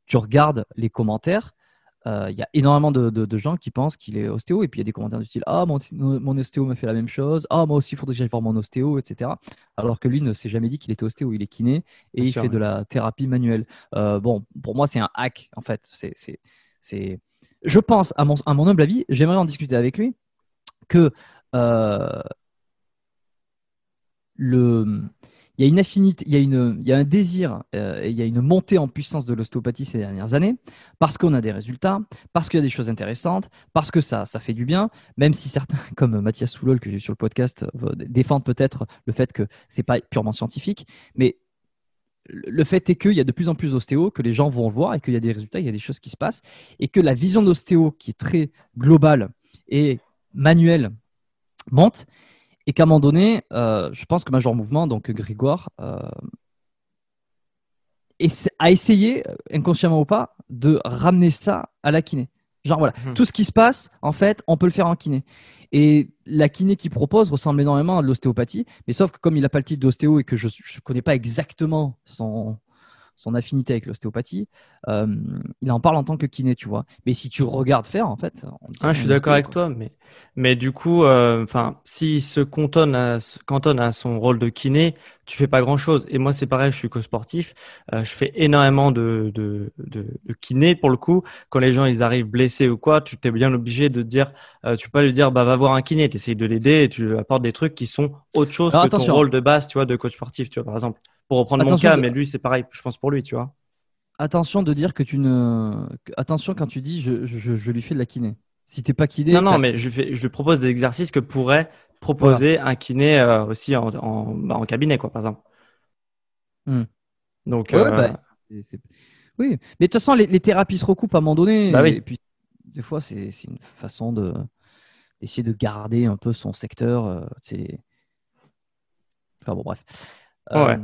Tu regardes les commentaires. il y a énormément de, gens qui pensent qu'il est ostéo et puis il y a des commentaires du style Ah, mon, mon ostéo me fait la même chose. Ah, moi aussi, il faudrait que j'aille voir mon ostéo, etc. Alors que lui ne s'est jamais dit qu'il était ostéo. Il est kiné et il fait de la thérapie manuelle. Bon, pour moi, c'est un hack en fait. C'est, Je pense, à mon, à humble avis, j'aimerais en discuter avec lui, que euh, il y a une affinité, il y a, un désir, euh, et il y a une montée en puissance de l'ostéopathie ces dernières années, parce qu'on a des résultats, parce qu'il y a des choses intéressantes, parce que ça, ça fait du bien, même si certains, comme Mathias Soulol, que j'ai sur le podcast, euh, défendent peut-être le fait que c'est pas purement scientifique, mais le fait est qu'il y a de plus en plus d'ostéos, que les gens vont le voir et qu'il y a des résultats, il y a des choses qui se passent, et que la vision d'ostéo qui est très globale et manuelle monte, et qu'à un moment donné, euh, je pense que Major Mouvement, donc Grégoire, euh, a essayé, euh, inconsciemment ou pas, de ramener ça à la kiné. Genre voilà, mhm. tout ce qui se passe, en fait, on peut le faire en kiné. Et la kiné qu'il propose ressemble énormément à l'ostéopathie, mais sauf que comme il n'a pas le titre d'ostéo et que je ne connais pas exactement son, son affinité avec l'ostéopathie, euh, il en parle en tant que kiné, tu vois. Mais si tu regardes faire, en fait. Ah, je suis d'accord avec toi, mais, mais du coup, euh, enfin, s'il se cantonne à, cantonne à son rôle de kiné, tu fais pas grand chose. Et moi, c'est pareil, je suis co-sportif. Euh, je fais énormément de, de, de, de, kiné pour le coup. Quand les gens ils arrivent blessés ou quoi, tu t'es bien obligé de dire, tu peux pas lui dire, bah va voir un kiné. Tu essayes de l'aider et tu lui apportes des trucs qui sont autre chose que ton rôle de base, tu vois, de coach sportif, tu vois, par exemple pour reprendre mon cas, mais lui, c'est pareil, je pense pour lui, tu vois. Attention de dire que tu ne. Attention quand tu dis je, je, lui fais de la kiné. Si t'es pas kiné. Non, non, mais je, fais, je lui propose des exercices que pourrait proposer un kiné euh, aussi en, en, bah, en, cabinet, quoi, par exemple. Hmm. Donc. Euh, bah, oui, mais de toute façon, les, thérapies se recoupent à un moment donné. Bah, oui. Et puis, des fois, c'est une façon de d'essayer de garder un peu son secteur. Euh, enfin bon, bref. Ouais.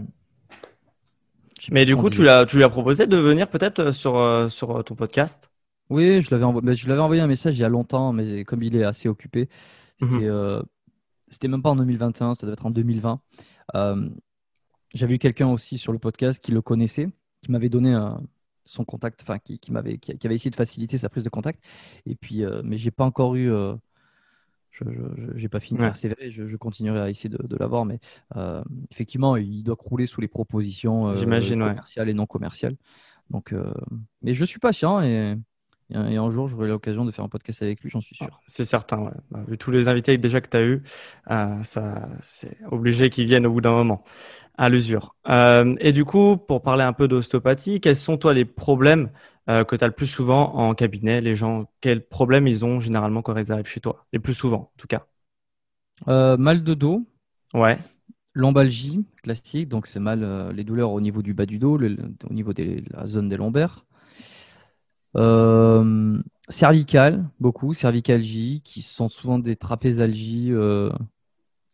Mais du coup, tu l'as, tu lui as proposé de venir peut-être euh, sur, euh, sur euh, ton podcast? Oui, je l'avais, envoyé, je l'avais envoyé un message il y a longtemps, mais comme il est assez occupé, c'était, mhm. c'était même pas en 2021, ça devait être en 2020. j'avais eu quelqu'un aussi sur le podcast qui le connaissait, qui m'avait donné son contact, enfin qui, qui m'avait, qui, avait essayé de faciliter sa prise de contact. Et puis, mais j'ai pas encore eu je n'ai pas fini de persévérer, je, continuerai à essayer de, l'avoir, mais euh, effectivement, il doit crouler sous les propositions euh, commerciales et non commerciales. Donc, euh, mais je suis patient et, et un jour, j'aurai l'occasion de faire un podcast avec lui, j'en suis sûr. C'est certain, ouais. Bah, vu tous les invités déjà que tu as eu, ça, c'est obligé qu'ils viennent au bout d'un moment à l'usure. et du coup, pour parler un peu d'ostéopathie, quels sont toi les problèmes euh, que tu as le plus souvent en cabinet Les gens, quels problèmes ils ont généralement quand ils arrivent chez toi? Les plus souvent, en tout cas. Euh, mal de dos. Ouais. Lombalgie classique, donc c'est mal euh, les douleurs au niveau du bas du dos, au niveau de la zone des lombaires. cervical, beaucoup, cervicalgie, qui sont souvent des trapézalgies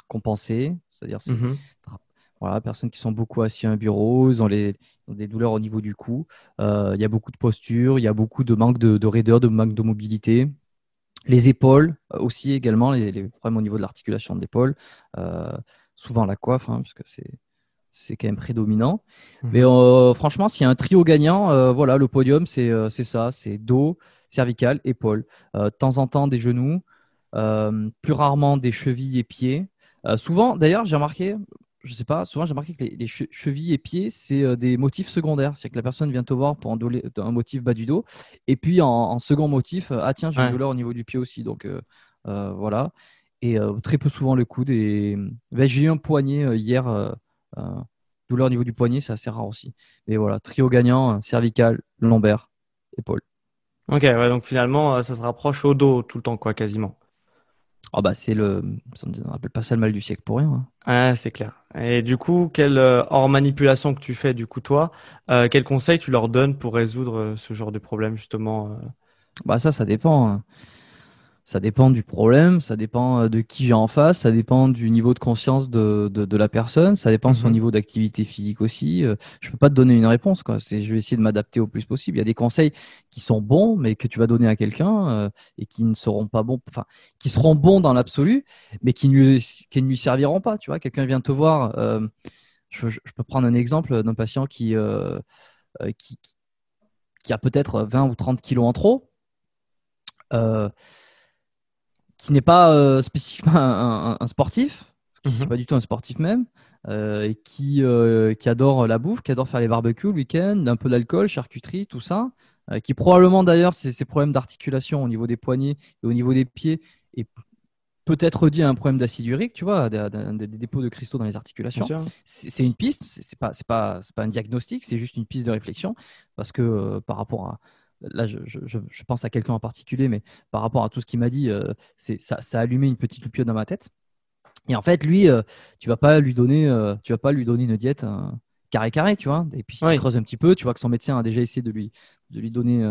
compensées, c'est-à-dire c'est mm-hmm. Voilà, personnes qui sont beaucoup assis à un bureau, ils ont, les, des douleurs au niveau du cou. Euh, il y a beaucoup de posture, il y a beaucoup de manque de, raideur, de manque de mobilité. Les épaules euh, aussi également, les, problèmes au niveau de l'articulation de l'épaule. Euh, souvent la coiffe, hein, puisque c'est c'est quand même prédominant. Mmh. Mais franchement, s'il y a un trio gagnant, voilà, le podium, c'est ça, c'est dos, cervical, épaule. de temps en temps, des genoux, plus rarement des chevilles et pieds. souvent, d'ailleurs, j'ai remarqué, je sais pas, souvent j'ai remarqué que les, chevilles et pieds, c'est euh, des motifs secondaires. C'est que la personne vient te voir pour un, un motif bas du dos. Et puis en, second motif, euh, ah tiens, j'ai une douleur au niveau du pied aussi. Donc euh, voilà. Et très peu souvent le coude. Et ben, j'ai eu un poignet hier, douleur au niveau du poignet, c'est assez rare aussi. Mais voilà, trio gagnant, cervical, lombaire, épaule. Ok, ouais, donc finalement, ça se rapproche au dos tout le temps, quoi, quasiment. Oh bah c'est le, on n'appelle pas ça le mal du siècle pour rien. Hein. Ah, c'est clair. Et du coup, quelle euh, hors manipulation que tu fais du coup toi, euh, quel conseil tu leur donnes pour résoudre euh, ce genre de problème justement Bah ça, ça dépend. Ça dépend du problème, ça dépend euh, de qui j'ai en face, ça dépend du niveau de conscience de, de, la personne, ça dépend de son mhm. niveau d'activité physique aussi. Euh, je peux pas te donner une réponse. Quoi. Je vais essayer de m'adapter au plus possible. Il y a des conseils qui sont bons, mais que tu vas donner à quelqu'un euh, et qui ne seront pas bons, enfin, qui seront bons dans l'absolu, mais qui, ne, qui ne lui serviront pas. Tu vois, quelqu'un vient te voir. je, je, peux prendre un exemple d'un patient qui, qui, qui a peut-être 20 ou 30 kilos en trop qui n'est pas spécifiquement un, sportif, qui n'est Mhm. pas du tout un sportif même, et qui, qui adore la bouffe, qui adore faire les barbecues le week-end, un peu d'alcool, charcuterie, tout ça, qui probablement d'ailleurs ses, problèmes d'articulation au niveau des poignets et au niveau des pieds et peut-être dû à un problème d'acide urique, tu vois, des, dépôts de cristaux dans les articulations. C'est une piste, c'est pas, pas, pas un diagnostic, c'est juste une piste de réflexion parce que euh, par rapport à là, je, je- je- je pense à quelqu'un en particulier, mais par rapport à tout ce qu'il m'a dit, euh, c'est ça, ça a allumé une petite loupiote dans ma tête. Et en fait, lui, euh, tu vas pas lui donner, euh, tu vas pas lui donner une diète carré carré, tu vois. Et puis si Oui. tu creuses un petit peu, tu vois que son médecin a déjà essayé de lui, de lui donner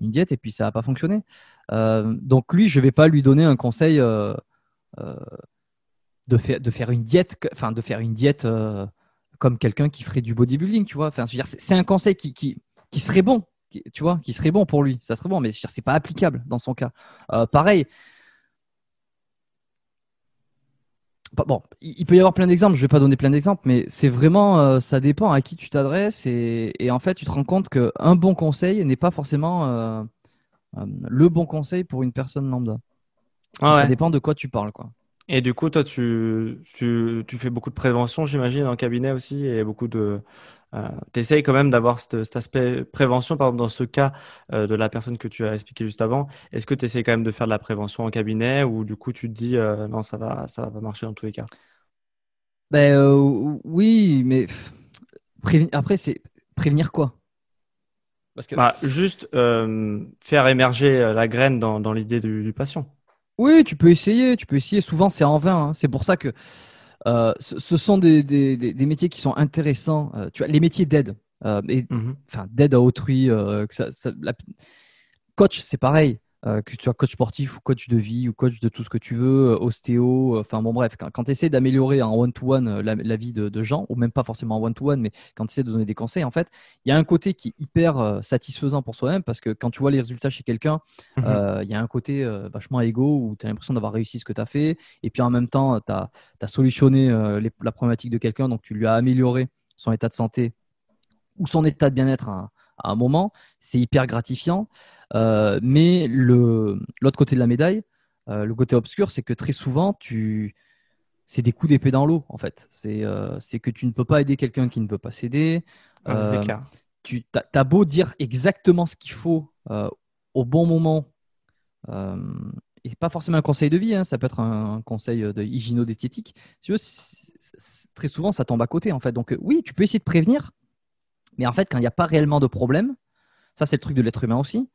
une diète et puis ça n'a pas fonctionné. Donc lui, je vais pas lui donner un conseil de, faire, de faire une diète, enfin de faire une diète comme quelqu'un qui ferait du bodybuilding, tu vois. Enfin, c'est c'est un conseil qui, qui, qui serait bon, qui- tu vois, qui serait bon pour lui. Ça serait bon, mais c'est pas applicable dans son cas. Euh, pareil. Bah, Bon, il peut y avoir plein d'exemples, je vais pas donner plein d'exemples, mais c'est vraiment, euh, ça dépend à qui tu t'adresses et, et en fait, tu te rends compte qu'un bon conseil n'est pas forcément euh, le bon conseil pour une personne lambda. Ah Ça dépend de quoi tu parles, quoi. Et du coup, toi, tu, tu, tu fais beaucoup de prévention, j'imagine, en cabinet aussi, et beaucoup de... tu essayes quand même d'avoir cet, aspect prévention, par exemple, dans ce cas euh, de la personne que tu as expliqué juste avant. Est-ce que tu essayes quand même de faire de la prévention en cabinet ou du coup, tu te dis, euh, non, ça va, ça va pas marcher dans tous les cas? Ben euh, oui, mais après, c'est prévenir quoi? Parce que Bah, juste euh, faire émerger euh, la graine dans, dans l'idée du, du patient. Oui, tu peux essayer, tu peux essayer. Souvent, c'est en vain. hein. C'est pour ça que euh, ce, ce sont des, des- des- des métiers qui sont intéressants. Euh, tu vois, les métiers d'aide, euh, et Mhm. enfin d'aide à autrui. euh, que ça- ça- la- Coach, c'est pareil. Euh, que tu sois coach sportif ou coach de vie ou coach de tout ce que tu veux, euh, ostéo, euh, enfin bon bref, quand, quand tu essaies d'améliorer en one-to-one la, la vie de, de gens, ou même pas forcément en one-to-one, mais quand tu essaies de donner des conseils, en fait, il y a un côté qui est hyper satisfaisant pour soi-même parce que quand tu vois les résultats chez quelqu'un, euh, il y a un côté euh, vachement égo où tu as l'impression d'avoir réussi ce que tu as fait, et puis en même temps, tu as, solutionné les- la problématique de quelqu'un, donc tu lui as amélioré son état de santé ou son état de bien-être à un moment, c'est hyper gratifiant. Euh, mais l'autre côté de la médaille, euh, le côté obscur, c'est que très souvent, tu... c'est des coups d'épée dans l'eau, en fait. C'est euh, que tu ne peux pas aider quelqu'un qui ne peut pas s'aider. Ça, c'est clair. tu as, beau dire exactement ce qu'il faut au bon moment, et pas forcément un conseil de vie, hein, ça peut être un, un conseil de hygiéno-diététique. C'est- très souvent, ça tombe à côté, en fait. Donc, oui, tu peux essayer de prévenir, mais en fait, quand il n'y a pas réellement de problème, ça, c'est le truc de l'être humain aussi.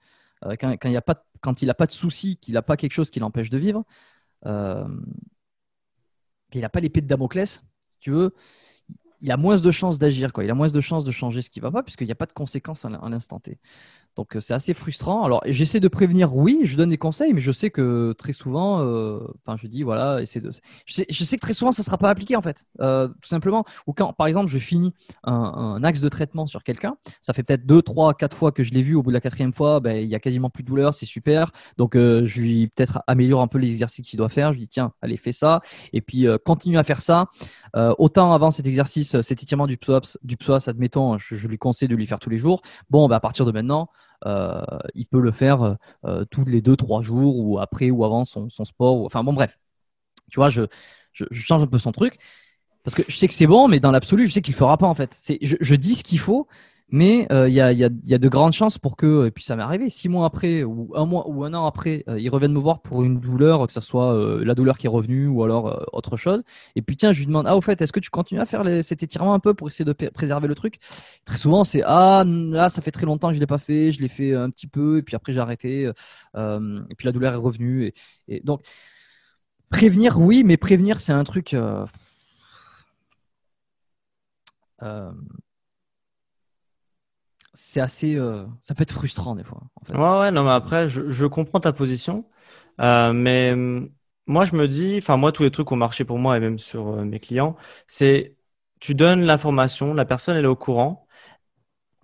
euh, quand, il n'a pas de souci, qu'il n'a pas quelque chose qui l'empêche de vivre, euh, qu'il n'a pas l'épée de Damoclès, tu veux, il a moins de chances d'agir, quoi. Il a moins de chances de changer ce qui va pas, puisqu'il n'y a pas de conséquences à l'in- à l'instant T. Donc euh, c'est assez frustrant. Alors j'essaie de prévenir, oui, je donne des conseils, mais je sais que très souvent, euh, enfin je dis voilà, essaie de. Je sais, que très souvent ça sera pas appliqué en fait, Euh, tout simplement. Ou quand par exemple je finis un, axe de traitement sur quelqu'un, ça fait peut-être deux, trois, quatre fois que je l'ai vu. Au bout de la quatrième fois, ben, il y a quasiment plus de douleur, c'est super. Donc je lui peut-être améliore un peu les exercices qu'il doit faire. Je lui dis tiens, allez fais ça, et puis continue à faire ça. Autant avant cet exercice, cet étirement du psoas, du psoas admettons, je, je lui conseille de lui faire tous les jours. Bon, bah, à partir de maintenant, euh, il peut le faire euh, tous les deux, trois jours ou après ou avant son, sport. ou- Enfin bon, bref. Tu vois, je, je, change un peu son truc parce que je sais que c'est bon, mais dans l'absolu, je sais qu'il ne fera pas en fait. Je dis ce qu'il faut, mais euh, il y, a, y, a, de grandes chances pour que, et puis ça m'est arrivé, six mois après ou un mois ou un an après, euh, ils reviennent me voir pour une douleur, que ce soit euh, la douleur qui est revenue ou alors euh, autre chose. Et puis tiens, je lui demande, ah au fait, est-ce que tu continues à faire cet étirement un peu pour essayer de préserver le truc? Très souvent, c'est, ah là, ça fait très longtemps que je ne l'ai pas fait, je l'ai fait un petit peu, et puis après j'ai arrêté, euh, et puis la douleur est revenue. Et, donc, prévenir, oui, mais prévenir, c'est un truc... euh, euh, c'est assez, euh, ça peut être frustrant des fois. En. Ouais, ouais, non, mais après, je, comprends ta position. Euh, mais hum, moi, je me dis, enfin, moi, tous les trucs ont marché pour moi et même sur euh, mes clients, c'est tu donnes l'information, la personne, elle est au courant.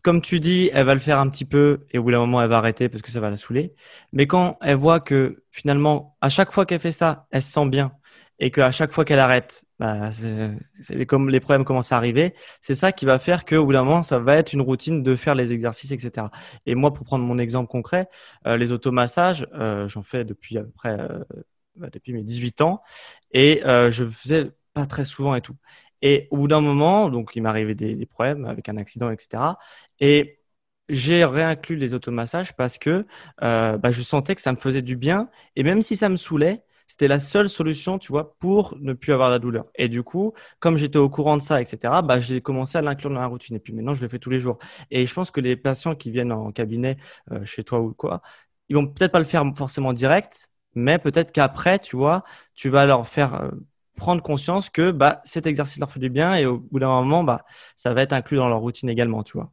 Comme tu dis, elle va le faire un petit peu et au bout d'un moment, elle va arrêter parce que ça va la saouler. Mais quand elle voit que finalement, à chaque fois qu'elle fait ça, elle se sent bien et qu'à chaque fois qu'elle arrête, bah, c'est comme les problèmes commencent à arriver, c'est ça qui va faire qu'au bout d'un moment, ça va être une routine de faire les exercices, etc. Et moi, pour prendre mon exemple concret, euh, les automassages, euh, j'en fais depuis à peu près euh, bah, depuis mes 18 ans et euh, je faisais pas très souvent et tout. Et au bout d'un moment, donc il m'arrivait des, des problèmes avec un accident, etc. Et j'ai réinclus les automassages parce que bah, je sentais que ça me faisait du bien. Et même si ça me saoulait, c'était la seule solution, tu vois, pour ne plus avoir la douleur. Et du coup, comme j'étais au courant de ça, etc., bah, j'ai commencé à l'inclure dans la routine. Et puis maintenant, je le fais tous les jours. Et je pense que les patients qui viennent en cabinet euh, chez toi ou quoi, ils vont peut-être pas le faire forcément direct, mais peut-être qu'après, tu vois, tu vas leur faire euh, prendre conscience que bah, cet exercice leur fait du bien et au bout d'un moment, bah, ça va être inclus dans leur routine également, tu vois.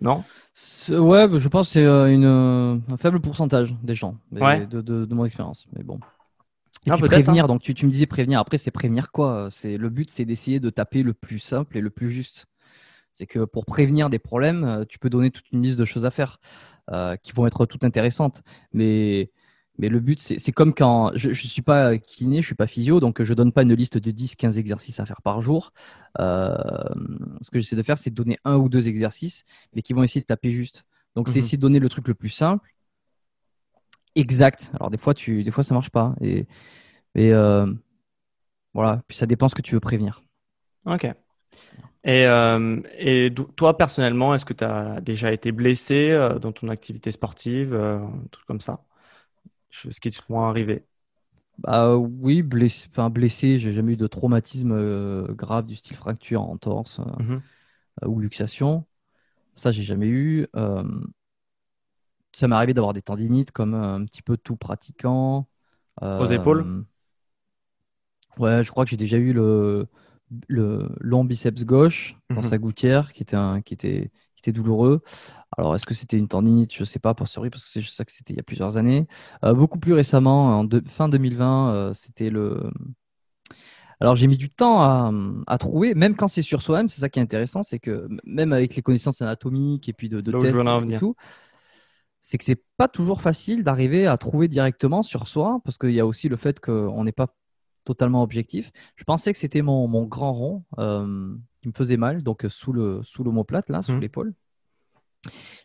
Non? Ouais, je pense que c'est euh, une, un faible pourcentage des gens, de, de, mon expérience. Mais bon. Et puis prévenir, hein. donc tu, tu, me disais prévenir. Après, c'est prévenir quoi? C'est Le but, c'est d'essayer de taper le plus simple et le plus juste. C'est que pour prévenir des problèmes, euh, tu peux donner toute une liste de choses à faire qui vont être toutes intéressantes. Mais mais le but, c'est comme quand je ne suis pas kiné, je suis pas physio, donc je donne pas une liste de 10-15 exercices à faire par jour. Euh, ce que j'essaie de faire, c'est de donner un ou deux exercices, mais qui vont essayer de taper juste. Donc, c'est mhm. essayer de donner le truc le plus simple, exact. Alors, des fois, tu, des fois ça marche pas. Et, et euh, voilà, puis ça dépend ce que tu veux prévenir. Ok. Et, euh, et toi, personnellement, est-ce que tu as déjà été blessé dans ton activité sportive, un truc comme ça? Ce qui est souvent arrivé bah oui, blessé, enfin blessé, j'ai jamais eu de traumatisme euh, grave du style fracture, entorse euh, mhm. euh, ou luxation. Ça, j'ai jamais eu. Ça m'est arrivé d'avoir des tendinites comme un petit peu tout pratiquant. Aux épaules? Ouais, je crois que j'ai déjà eu le, le long biceps gauche dans mhm. sa gouttière qui était, un, qui était, qui était douloureux. Alors, est-ce que c'était une tendinite? Je ne sais pas, pour souris, parce que c'est ça que c'était il y a plusieurs années. Euh, beaucoup plus récemment, en fin 2020, euh, c'était le. Alors, j'ai mis du temps à, trouver, même quand c'est sur soi-même, c'est ça qui est intéressant, c'est que même avec les connaissances anatomiques et puis de, de tests et tout, c'est que c'est pas toujours facile d'arriver à trouver directement sur soi, parce qu'il y a aussi le fait qu'on n'est pas totalement objectif. Je pensais que c'était mon, grand rond euh, qui me faisait mal, donc sous le sous l'omoplate là, sous mmh. l'épaule.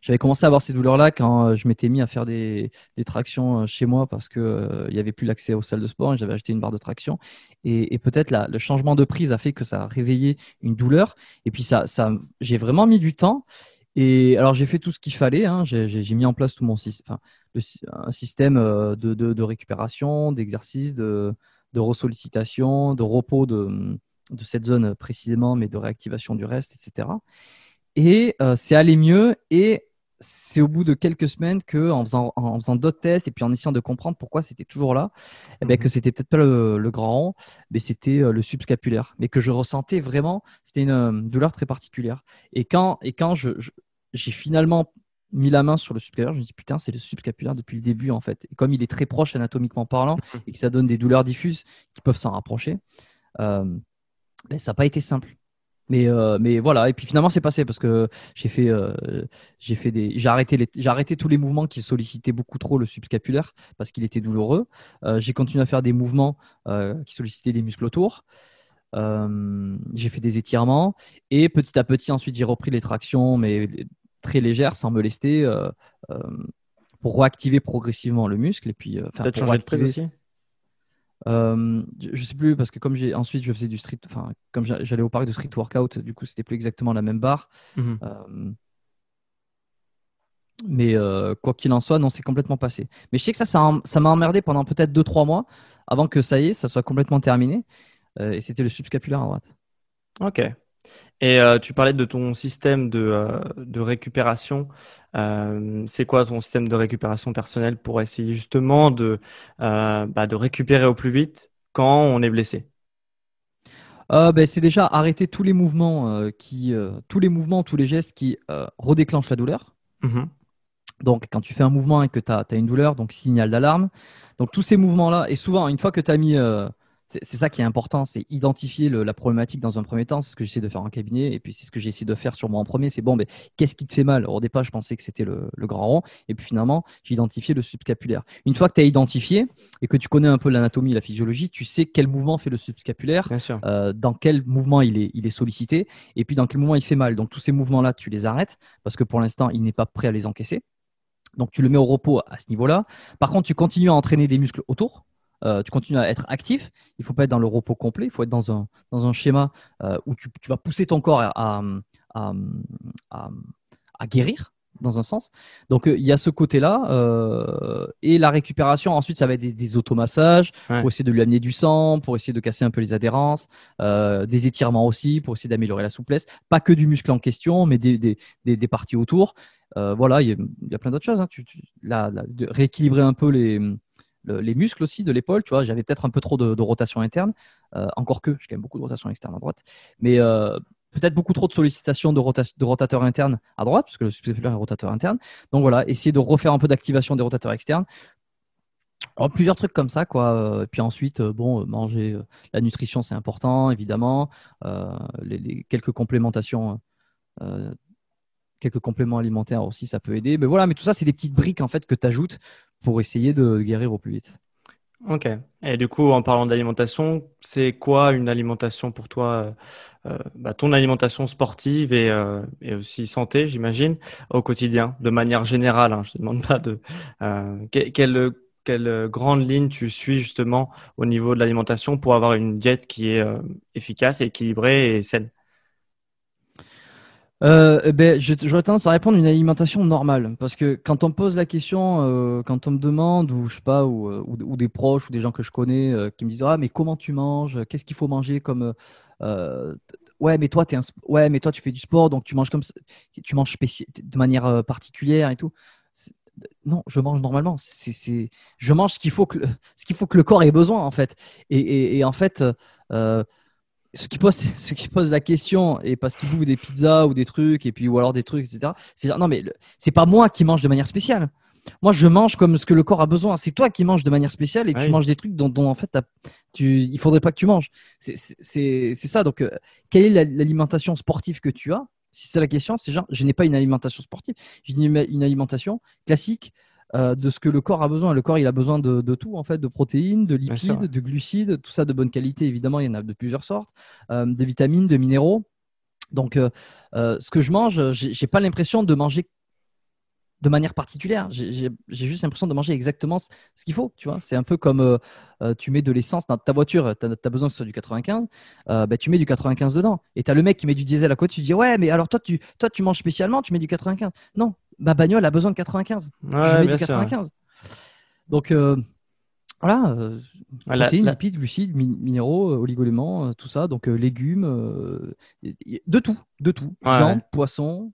J'avais commencé à avoir ces douleurs-là quand euh, je m'étais mis à faire des, tractions euh, chez moi parce qu'il euh, n'y avait plus l'accès aux salles de sport et j'avais acheté une barre de traction. Et, peut-être le changement de prise a fait que ça a réveillé une douleur. Et puis ça, ça j'ai vraiment mis du temps. Et alors j'ai fait tout ce qu'il fallait. Hein. J'ai mis en place tout mon enfin, un système de, de, récupération, d'exercice, de, de ressollicitation, de repos de, de cette zone précisément, mais de réactivation du reste, etc. Et euh, c'est allé mieux. Et c'est au bout de quelques semaines que, en faisant, en faisant d'autres tests et puis en essayant de comprendre pourquoi c'était toujours là, eh ben, que mhm. c'était peut-être pas le, grand rond, mais c'était euh, le subscapulaire. Mais que je ressentais vraiment, c'était une euh, douleur très particulière. Et quand, et quand je, j'ai finalement mis la main sur le subscapulaire, je me dis putain, c'est le subscapulaire depuis le début en fait. Et comme il est très proche anatomiquement parlant et que ça donne des douleurs diffuses qui peuvent s'en rapprocher, ben, ça n'a pas été simple. Mais, euh, mais voilà, et puis finalement c'est passé parce que j'ai fait, euh, j'ai fait des, j'ai arrêté, les, j'ai arrêté tous les mouvements qui sollicitaient beaucoup trop le subscapulaire parce qu'il était douloureux. Euh, j'ai continué à faire des mouvements qui sollicitaient des muscles autour. j'ai fait des étirements et petit à petit ensuite j'ai repris les tractions mais très légères sans me lester pour réactiver progressivement le muscle et puis. Peut-être changer de prise aussi? Euh, je sais plus parce que comme j'ai ensuite je faisais du street, enfin comme j'allais au parc de street workout, du coup c'était plus exactement la même barre. Mhm. Euh, mais euh, quoi qu'il en soit, non, c'est complètement passé. Mais je sais que ça, ça m'a emmerdé pendant peut-être 2-3 mois avant que ça y est, ça soit complètement terminé. et c'était le subscapulaire à droite. Ok. Et euh, tu parlais de ton système de, euh, de récupération. Euh, c'est quoi ton système de récupération personnelle pour essayer justement de, bah, de récupérer au plus vite quand on est blessé? Ben, c'est déjà arrêter tous les mouvements qui, tous les mouvements, tous les gestes qui redéclenchent la douleur. Mmh donc, quand tu fais un mouvement et que tu as, as, une douleur, donc signal d'alarme. Donc, tous ces mouvements-là, et souvent, une fois que tu as mis c'est ça qui est important, c'est identifier la problématique dans un premier temps. C'est ce que j'essaie de faire en cabinet, et puis c'est ce que j'ai essayé de faire sur moi en premier. C'est bon, mais qu'est-ce qui te fait mal? Au départ, je pensais que c'était le, grand rond, et puis finalement, j'ai identifié le subscapulaire. Une fois que tu as identifié et que tu connais un peu l'anatomie, la physiologie, tu sais quel mouvement fait le subscapulaire, euh, dans quel mouvement il est, il est sollicité, et puis dans quel mouvement il fait mal. Donc tous ces mouvements-là, tu les arrêtes parce que pour l'instant, il n'est pas prêt à les encaisser. Donc tu le mets au repos à ce niveau-là. Par contre, tu continues à entraîner des muscles autour. Euh, tu continues à être actif. Il ne faut pas être dans le repos complet. Il faut être dans un, dans un schéma euh, où tu, vas pousser ton corps à, à, à, guérir dans un sens. Donc euh, il y a ce côté-là. et la récupération, ensuite, ça va être des, automassages pour essayer de lui amener du sang, pour essayer de casser un peu les adhérences, des étirements aussi pour essayer d'améliorer la souplesse. Pas que du muscle en question, mais des, des, des, parties autour. voilà, il y, a plein d'autres choses. Hein. Tu, de rééquilibrer un peu les, les muscles aussi de l'épaule. Tu vois, j'avais peut-être un peu trop de, rotation interne, euh, encore que j'ai quand même beaucoup de rotation externe à droite, mais euh, peut-être beaucoup trop de sollicitations de, de rotateurs internes à droite, parce que le subscapulaire est rotateur interne. Donc voilà, essayer de refaire un peu d'activation des rotateurs externes. plusieurs trucs comme ça, quoi. Et puis ensuite, euh, bon, manger, la nutrition, c'est important, évidemment. les, quelques complémentations quelques compléments alimentaires aussi, ça peut aider. Mais voilà, mais tout ça, c'est des petites briques en fait que tu ajoutes pour essayer de guérir au plus vite. Ok. Et du coup, en parlant d'alimentation, c'est quoi une alimentation pour toi, euh, euh, bah, ton alimentation sportive et, euh, et aussi santé, j'imagine, au quotidien, de manière générale. Hein, je te demande pas de quelle, quelle grande ligne tu suis justement au niveau de l'alimentation pour avoir une diète qui est efficace, équilibrée et saine? Euh, eh ben, J'aurais tendance à répondre une alimentation normale. Parce que quand on me pose la question, euh, quand on me demande, ou je sais pas, ou, euh, ou, des proches, ou des gens que je connais euh, qui me disent Ah, mais comment tu manges Qu'est-ce qu'il faut manger comme. ouais, mais toi, es ouais, mais toi, tu fais du sport, donc tu manges comme tu manges de manière particulière et tout. Non, je mange normalement. C'est, je mange ce qu'il faut que faut que le corps ait besoin en fait. Et, et en fait, ce qui pose, ce qui pose la question, et parce qu'ils bouffent des pizzas ou des trucs, et puis ou alors des trucs, etc. C'est non, mais c'est pas moi qui mange de manière spéciale. Moi, je mange comme ce que le corps a besoin. C'est toi qui manges de manière spéciale et tu manges des trucs dont, en fait, tu, il faudrait pas que tu manges. C'est ça. Donc, euh, quelle est l'alimentation sportive que tu as? Si c'est la question, c'est genre, je n'ai pas une alimentation sportive. J'ai une alimentation classique euh, de ce que le corps a besoin. Le corps, il a besoin de, tout, en fait, de protéines, de lipides, de glucides, tout ça de bonne qualité, évidemment, il y en a de plusieurs sortes, euh, de vitamines, de minéraux. Donc, euh, ce que je mange, j'ai pas l'impression de manger de manière particulière. J'ai juste l'impression de manger exactement ce, qu'il faut. Tu vois, c'est un peu comme tu mets de l'essence dans ta voiture. Tu as, besoin que ce soit du 95. Bah, tu mets du 95 dedans. Et tu as le mec qui met du diesel à côté. Tu dis ouais, mais alors toi tu, toi, tu manges spécialement, tu mets du 95. Non, ma bagnole a besoin de 95. je mets du 95. Donc euh, voilà, euh, protéines, lipides, glucides, minéraux, euh, oligoéléments, euh, tout ça. Donc légumes, de tout, de tout. Viande, poisson,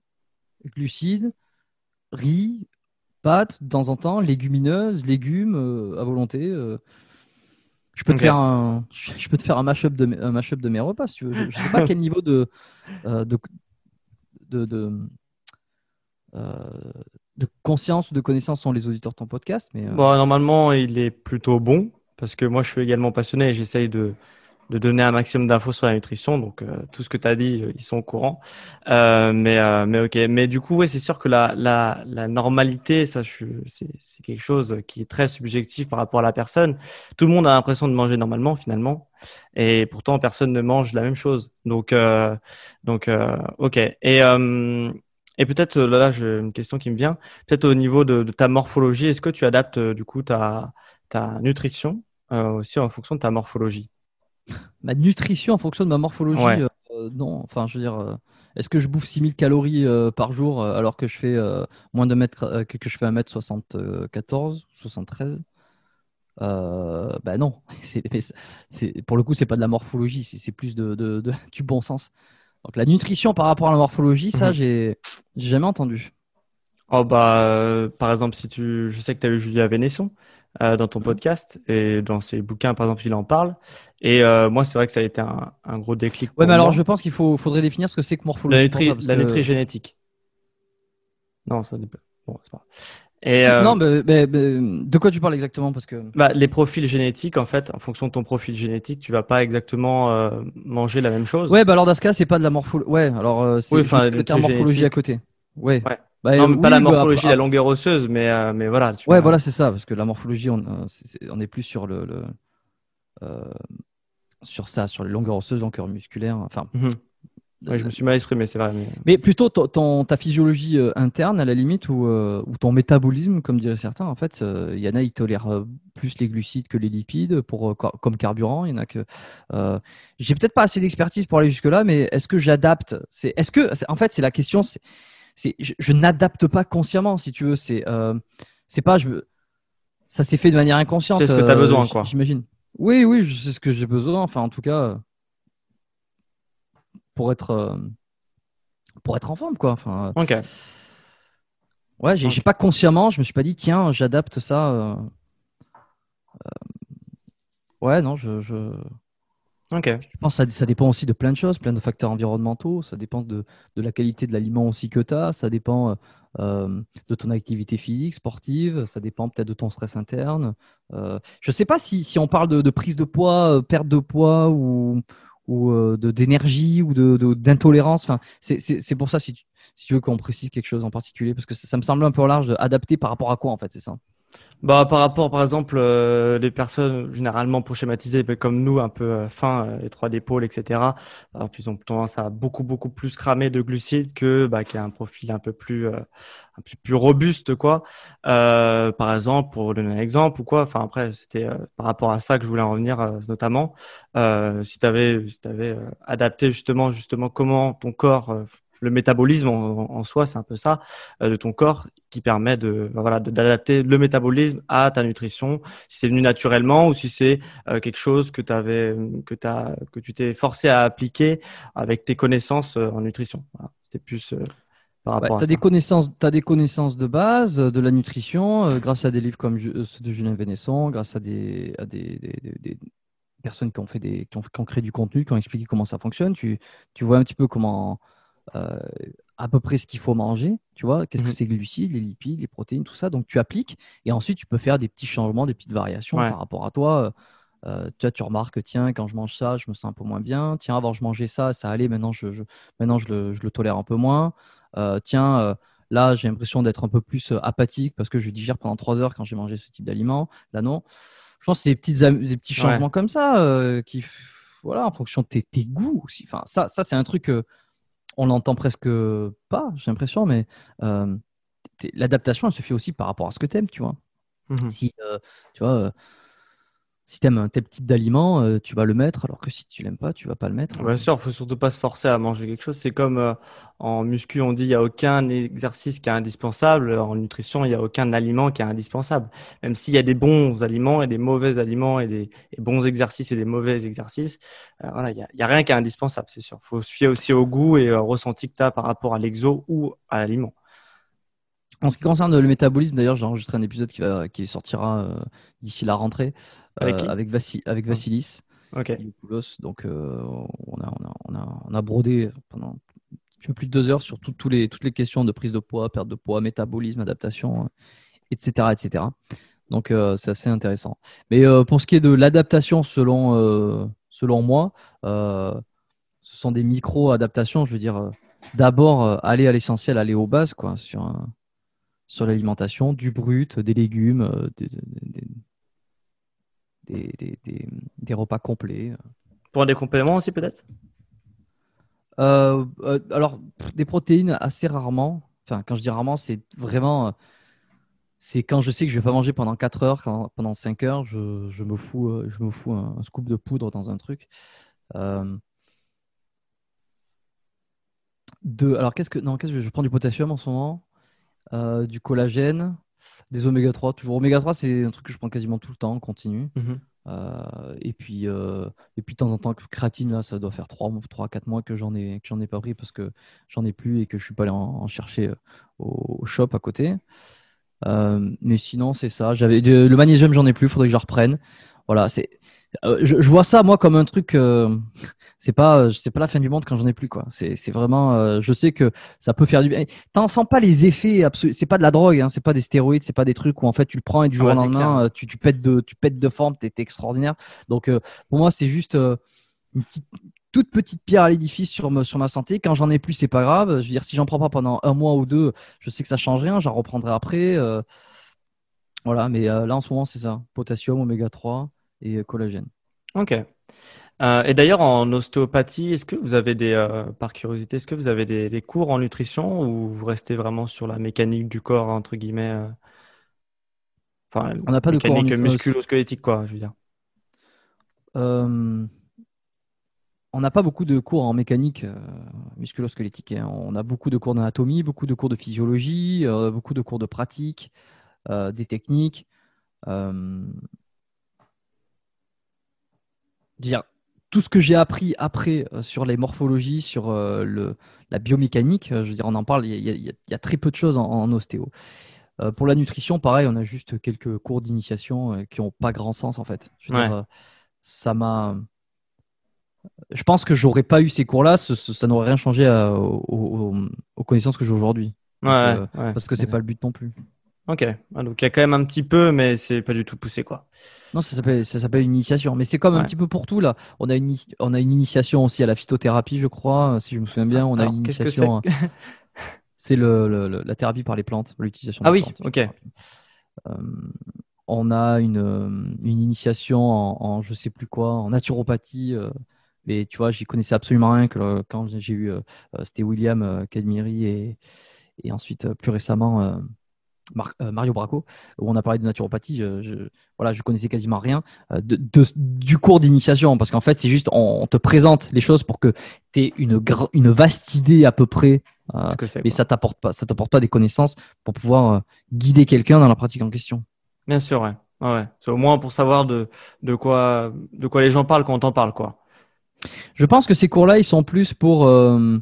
glucides, riz, pâtes, de temps en temps, légumineuses, légumes à volonté. Je peux, te faire un, je peux te faire un mash-up de, un mash de mes repas si tu veux. Je ne sais pas quel niveau de, de, de de conscience ou de connaissance sont les auditeurs de ton podcast. Mais, euh, bon, normalement, il est plutôt bon parce que moi, je suis également passionné et j'essaye de, de donner un maximum d'infos sur la nutrition. Donc, euh, tout ce que tu as dit, ils sont au courant. Euh, mais, mais. Mais du coup, c'est sûr que la, la, la normalité, ça, c'est quelque chose qui est très subjectif par rapport à la personne. Tout le monde a l'impression de manger normalement, finalement. Et pourtant, personne ne mange la même chose. Donc, donc ok. Et et peut-être, euh, là, j'ai une question qui me vient, peut-être au niveau de, ta morphologie, est-ce que tu adaptes euh, du coup ta, ta nutrition euh, aussi en fonction de ta morphologie? Ma nutrition en fonction de ma morphologie Non, enfin, je veux dire, est-ce que je bouffe 6000 calories par jour alors que je fais moins de mètres, que, que, je fais 1m74, 73 euh, bah non, c'est, pour le coup, c'est pas de la morphologie, c'est, plus de, de, du bon sens. Donc la nutrition par rapport à la morphologie, ça, mhm. j'ai jamais entendu. Oh bah, euh, par exemple, si tu, je sais que tu as eu Julia Vénesson euh, dans ton mhm. podcast et dans ses bouquins, par exemple, il en parle. Et euh, moi, c'est vrai que ça a été un, gros déclic. Ouais, mais alors je pense qu'il faut, faudrait définir ce que c'est que morphologie. La, nutri, génétique. Non, ça bon, c'est pas. Et non, mais, de quoi tu parles exactement? Parce que bah, les profils génétiques, en fait, en fonction de ton profil génétique, tu vas pas exactement manger la même chose. Ouais, bah alors dans ce cas, c'est pas de la morphologie. Ouais, alors c'est le terme morphologie à côté. Ouais. ouais. Bah, non, pas la bah, morphologie, la longueur osseuse, mais, euh, mais voilà. ouais, voilà, c'est ça, parce que la morphologie, on, euh, on est plus sur le, le euh, sur ça, sur les longueurs osseuses, longueurs musculaires. Enfin. Mhm. je me suis mal exprimé, c'est vrai. Mais, plutôt ton, ta physiologie interne, à la limite, ou, ou ton métabolisme, comme diraient certains. En fait, il y en a, ils tolèrent plus les glucides que les lipides pour, comme carburant. Il y en a que. J'ai peut-être pas assez d'expertise pour aller jusque-là, mais est-ce que j'adapte? C'est, est-ce que, en fait, c'est la question. C'est je, n'adapte pas consciemment, si tu veux. C'est, euh, c'est pas, je, ça s'est fait de manière inconsciente. C'est ce que tu as besoin, euh, quoi. J'imagine. Oui, oui, sais ce que j'ai besoin. Enfin, en tout cas, pour être, euh, pour être en forme, quoi. Enfin. Ok. Ouais, j'ai pas consciemment, je me suis pas dit, tiens, j'adapte ça. Ouais, non, je, je pense que ça, dépend aussi de plein de choses, plein de facteurs environnementaux. Ça dépend de, la qualité de l'aliment aussi que tu as. Ça dépend euh, de ton activité physique, sportive. Ça dépend peut-être de ton stress interne. Euh, je ne sais pas si, on parle de, prise de poids, euh, perte de poids ou, ou d'énergie ou d'intolérance. enfin, c'est pour ça, si tu, si tu veux qu'on précise quelque chose en particulier, parce que ça, me semble un peu large, adapté par rapport à quoi en fait, c'est ça? Bah, par rapport, par exemple, euh, les personnes généralement pour schématiser comme nous, un peu euh, fins, euh, d'épaule, etc. Alors, ils ont tendance à beaucoup, beaucoup plus cramer de glucides que bah, qui a un profil un peu plus, euh, un peu plus robuste, quoi. Euh, par exemple, pour donner un exemple ou quoi. Enfin, après, c'était par rapport à ça que je voulais en revenir, notamment. si tu avais, si avais adapté justement, justement, comment ton corps le métabolisme en, soi, c'est un peu ça, euh, de ton corps qui permet de bah, voilà d'adapter le métabolisme à ta nutrition, si c'est venu naturellement ou si c'est euh, quelque chose que, avais, que, as, que tu t'es forcé à appliquer avec tes connaissances euh, en nutrition. C'était plus par rapport à Des connaissances, tu as des connaissances de base de la nutrition grâce à des livres comme ceux de Julien Vénesson, grâce à des, à des, des, personnes qui ont, fait des, qui ont, qui, ont, créé du contenu, qui ont expliqué comment ça fonctionne. Tu, tu vois un petit peu comment euh, à peu près ce qu'il faut manger, tu vois, qu'est-ce que mhm. c'est les glucides, les lipides, les protéines, tout ça. Donc tu appliques et ensuite tu peux faire des petits changements, des petites variations par rapport à toi. Euh, tu, tu remarques, tiens, quand je mange ça, je me sens un peu moins bien. Tiens, avant je mangeais ça, ça allait, maintenant je, maintenant, je le, je, le, tolère un peu moins. Euh, tiens, là j'ai l'impression d'être un peu plus apathique parce que je digère pendant trois heures quand j'ai mangé ce type d'aliment. Là non. Je pense que c'est des, petites, des petits changements comme ça qui, voilà, en fonction de tes, tes goûts aussi. Enfin, ça, ça c'est un truc on l'entend presque pas, j'ai l'impression, mais euh, l'adaptation, elle se fait aussi par rapport à ce que tu aimes, tu vois. Mmh si, euh, tu vois, euh, si tu aimes un tel type d'aliment, euh, tu vas le mettre, alors que si tu l'aimes pas, tu vas pas le mettre. Bien sûr, il faut surtout pas se forcer à manger quelque chose. C'est comme euh, en muscu, on dit il y a aucun exercice qui est indispensable. En nutrition, il y a aucun aliment qui est indispensable. Même s'il y a des bons aliments et des mauvais aliments et des bons exercices et des mauvais exercices, euh, voilà, il y, a, y a rien qui est indispensable, c'est sûr. Il faut se fier aussi au goût et au ressenti que tu as par rapport à l'exo ou à l'aliment. En ce qui concerne le métabolisme, d'ailleurs, j'ai enregistré un épisode qui, va, qui sortira d'ici la rentrée. Avec, euh, avec, avec ah. Vassilis. Donc, euh, on, a, on, a, on, a, brodé pendant un peu plus de deux heures sur les, toutes les questions de prise de poids, perte de poids, métabolisme, adaptation, etc. Euh, etc. Donc, c'est assez intéressant. Mais pour ce qui est de l'adaptation, selon, selon moi, ce sont des micro-adaptations. Je veux dire, d'abord, aller à l'essentiel, aller aux bases, quoi, sur, sur l'alimentation, du brut, des légumes, des, des, repas complets. Pour des compléments aussi peut-être? Euh, euh, Alors, des protéines assez rarement. Enfin, quand je dis rarement, c'est vraiment... C'est quand je sais que je vais pas manger pendant 4 heures, pendant 5 heures, je, me fous, euh, je me fous un, scoop de poudre dans un truc. de, alors, qu'est-ce que. Non, qu'est-ce que je prends du potassium en ce moment, du collagène, des oméga 3, toujours. Oméga 3, c'est un truc que je prends quasiment tout le temps, continue. Mhm. Euh, et, puis, euh, et puis, de temps en temps, créatine, là, ça doit faire 3-4 mois que j'en ai, ai pas pris parce que j'en ai plus et que je suis pas allé en, chercher euh, au, shop à côté. mais sinon, c'est ça. J'avais le magnésium, j'en ai plus, il faudrait que je reprenne. Voilà, c'est je, vois ça moi comme un truc. c'est pas, c'est pas la fin du monde quand j'en ai plus quoi. C'est vraiment. je sais que ça peut faire du bien. T'en sens pas les effets absolus. C'est pas de la drogue, hein, c'est pas des stéroïdes, c'est pas des trucs où en fait tu le prends et du jour au lendemain tu, tu, pètes de, tu pètes de forme, t'es extraordinaire. Donc pour moi c'est juste une petite toute petite pierre à l'édifice sur, sur ma santé. Quand j'en ai plus, c'est pas grave. Je veux dire, si j'en prends pas pendant un mois ou deux, je sais que ça change rien. J'en reprendrai après. Euh, voilà, mais euh, là en ce moment, c'est ça potassium, oméga 3 et euh, collagène. Ok. et d'ailleurs, en ostéopathie, est-ce que vous avez des, par curiosité, est-ce que vous avez des, cours en nutrition ou vous restez vraiment sur la mécanique du corps, entre guillemets Enfin, on n'a pas de cours musculo-squelettique, quoi, je veux dire on n'a pas beaucoup de cours en mécanique euh, musculo-squelettique. Hein. On a beaucoup de cours d'anatomie, beaucoup de cours de physiologie, euh, beaucoup de cours de pratique, euh, des techniques. Dire, tout ce que j'ai appris après sur les morphologies, sur la biomécanique, je veux dire, on en parle, il y, a très peu de choses en, ostéo. pour la nutrition, pareil, on a juste quelques cours d'initiation qui n'ont pas grand sens en fait. ça m'a je pense que j'aurais pas eu ces cours-là, ça, n'aurait rien changé aux, connaissances que j'ai aujourd'hui. Euh, parce que c'est pas le but non plus. Ok, ah, donc il y a quand même un petit peu, mais c'est pas du tout poussé quoi. Non, ça s'appelle ça s'appelle une initiation, mais c'est comme un petit peu pour tout là. On a une on a une initiation aussi à la phytothérapie, je crois, si je me souviens bien. On a une initiation. c'est le, la thérapie par les plantes, l'utilisation. Ah oui, ok. Euh, on a une, une initiation en, en, je sais plus quoi, en naturopathie. Euh, mais tu vois, j'y connaissais absolument rien que quand j'ai eu, euh, euh, c'était William Cadmiri et, et ensuite plus récemment Mario Braco, où on a parlé de naturopathie. Je, je voilà, je connaissais quasiment rien de, du cours d'initiation parce qu'en fait, c'est juste on, te présente les choses pour que tu aies une, une vaste idée à peu près. mais ça t'apporte pas, ça t'apporte pas des connaissances pour pouvoir guider quelqu'un dans la pratique en question. Bien sûr, ouais. ouais. C'est au moins pour savoir de, de, quoi, de quoi les gens parlent quand on t'en parle, quoi. Je pense que ces cours-là, ils sont plus pour, euh,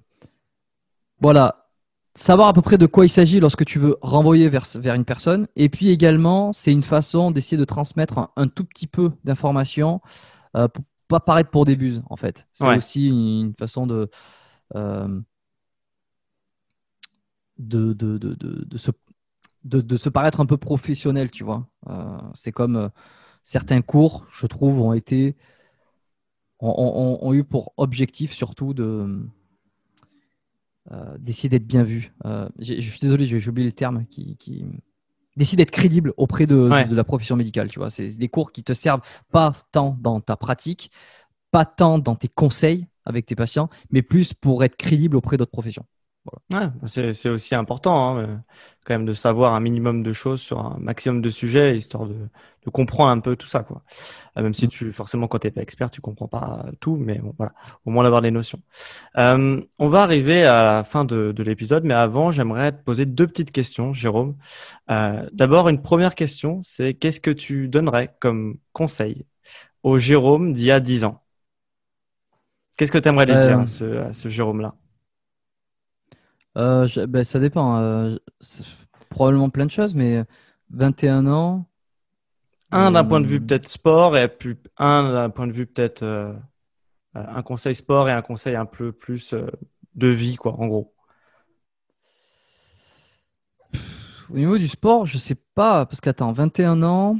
voilà, savoir à peu près de quoi il s'agit lorsque tu veux renvoyer vers, vers une personne. Et puis également, c'est une façon d'essayer de transmettre un, tout petit peu d'informations euh, pour pas paraître pour des buses, en fait. C'est aussi une, façon de, euh, de, de, de, de, se de, se paraître un peu professionnel, tu vois. Euh, c'est comme euh, certains cours, je trouve, ont été ont, eu pour objectif surtout de d'essayer d'être bien vu. je suis désolé, j'ai oublié le terme qui, qui... d'essayer d'être crédible auprès de, la profession médicale, tu vois. C'est des cours qui te servent pas tant dans ta pratique, pas tant dans tes conseils avec tes patients, mais plus pour être crédible auprès d'autres professions. Ouais, c'est aussi important hein, quand même de savoir un minimum de choses sur un maximum de sujets, histoire de, de comprendre un peu tout ça. Quoi. Euh, même si mm. tu, forcément, quand tu n'es pas expert, tu comprends pas tout, mais bon, voilà, au moins d'avoir les notions. Euh, on va arriver à la fin de, de l'épisode, mais avant, j'aimerais te poser deux petites questions, Jérôme. Euh, D'abord, une première question, c'est qu'est-ce que tu donnerais comme conseil au Jérôme d'il y a 10 ans? Qu'est-ce que tu aimerais lui dire à ce, à ce Jérôme-là? Euh, ben, ça dépend. Euh, probablement plein de choses, mais 21 ans. Un d'un point de vue euh, peut-être sport et puis un d'un point de vue peut-être un conseil sport et un conseil un peu plus de vie, quoi, en gros. Au niveau du sport, je sais pas, parce qu'attends, 21 ans.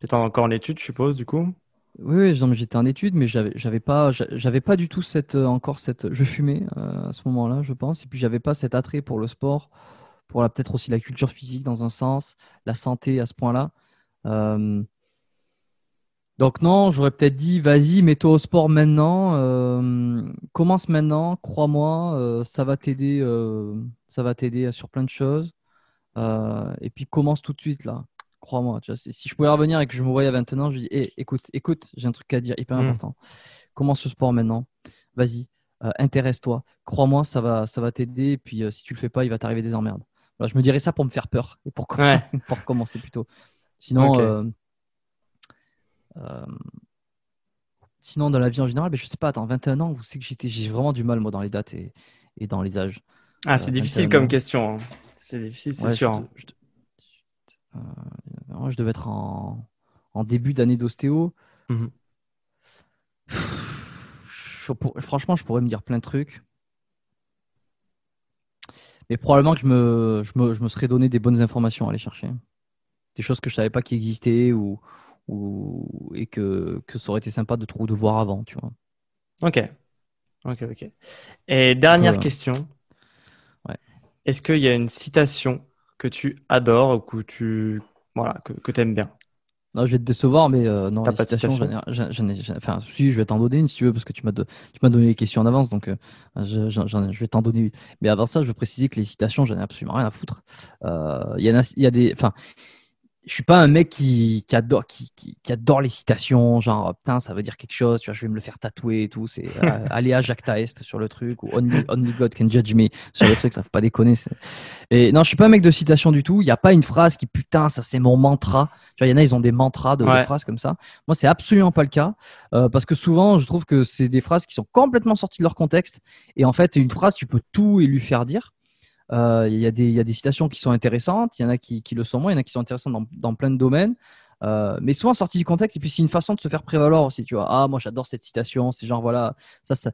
Tu encore en études, je suppose, du coup? Oui, j'étais en études, mais j'avais, pas, j'avais pas du tout cette, euh, encore cette, je fumais euh, à ce moment-là, je pense, et puis j'avais pas cet attrait pour le sport, pour peut-être aussi la culture physique dans un sens, la santé à ce point-là. Euh, donc non, j'aurais peut-être dit, vas-y, mets-toi au sport maintenant, commence maintenant, crois-moi, ça va t'aider, ça va t'aider sur plein de choses, et puis commence tout de suite là crois-moi. Si je pouvais revenir et que je me voyais maintenant, je dis écoute, écoute, j'ai un truc à dire hyper mm. important. Commence ce sport maintenant. Vas-y, euh, intéresse-toi. Crois-moi, ça va, ça va t'aider. Et puis, euh, si tu le fais pas, il va t'arriver des emmerdes. je me dirais ça pour me faire peur et pour, pour commencer plutôt. Sinon, euh, sinon, dans la vie en général, ben, je sais pas, attends, 21 ans, vous savez que j'étais, j'ai vraiment du mal, moi, dans les dates et, et dans les âges. Ah, c'est difficile comme question. Hein. C'est difficile, c'est sûr. Hein. Je devais être en, en début d'année d'ostéo. Mhm. Franchement, je pourrais me dire plein de trucs. Mais probablement que je me, je me, je me serais donné des bonnes informations à aller chercher. Des choses que je ne savais pas qui existaient ou, ou, et que, que ça aurait été sympa de, trouver, de voir avant, tu vois. Ok. Ok, ok. Et dernière question. Ouais. Est-ce qu'il y a une citation que tu adores ou que tu voilà, que, que aimes bien non, je vais te décevoir, mais euh, non, pas de citation enfin, si, je vais t'en donner une si tu veux, parce que tu m'as, tu m'as donné les questions en avance, donc euh, je, je, vais t'en donner une. Mais avant ça, je veux préciser que les citations, j'en ai absolument rien à foutre. Euh, il y, il y a des, enfin, je suis pas un mec qui, adore qui, adore les citations genre putain ça veut dire quelque chose tu vois je vais me le faire tatouer et tout c'est euh, aller à Jacques Taest sur le truc ou only, God can judge me sur le truc là faut pas déconner et non je suis pas un mec de citation du tout il y a pas une phrase qui putain ça c'est mon mantra tu vois il y en a ils ont des mantras de, phrases comme ça moi c'est absolument pas le cas euh, parce que souvent je trouve que c'est des phrases qui sont complètement sorties de leur contexte et en fait une phrase tu peux tout et lui faire dire euh, il y, a des citations qui sont intéressantes, il y en a qui, le sont moins, il y en a qui sont intéressantes dans, plein de domaines. Euh, mais souvent sorties du contexte et puis c'est une façon de se faire prévaloir aussi tu vois. Ah moi j'adore cette citation c'est genre voilà ça, ça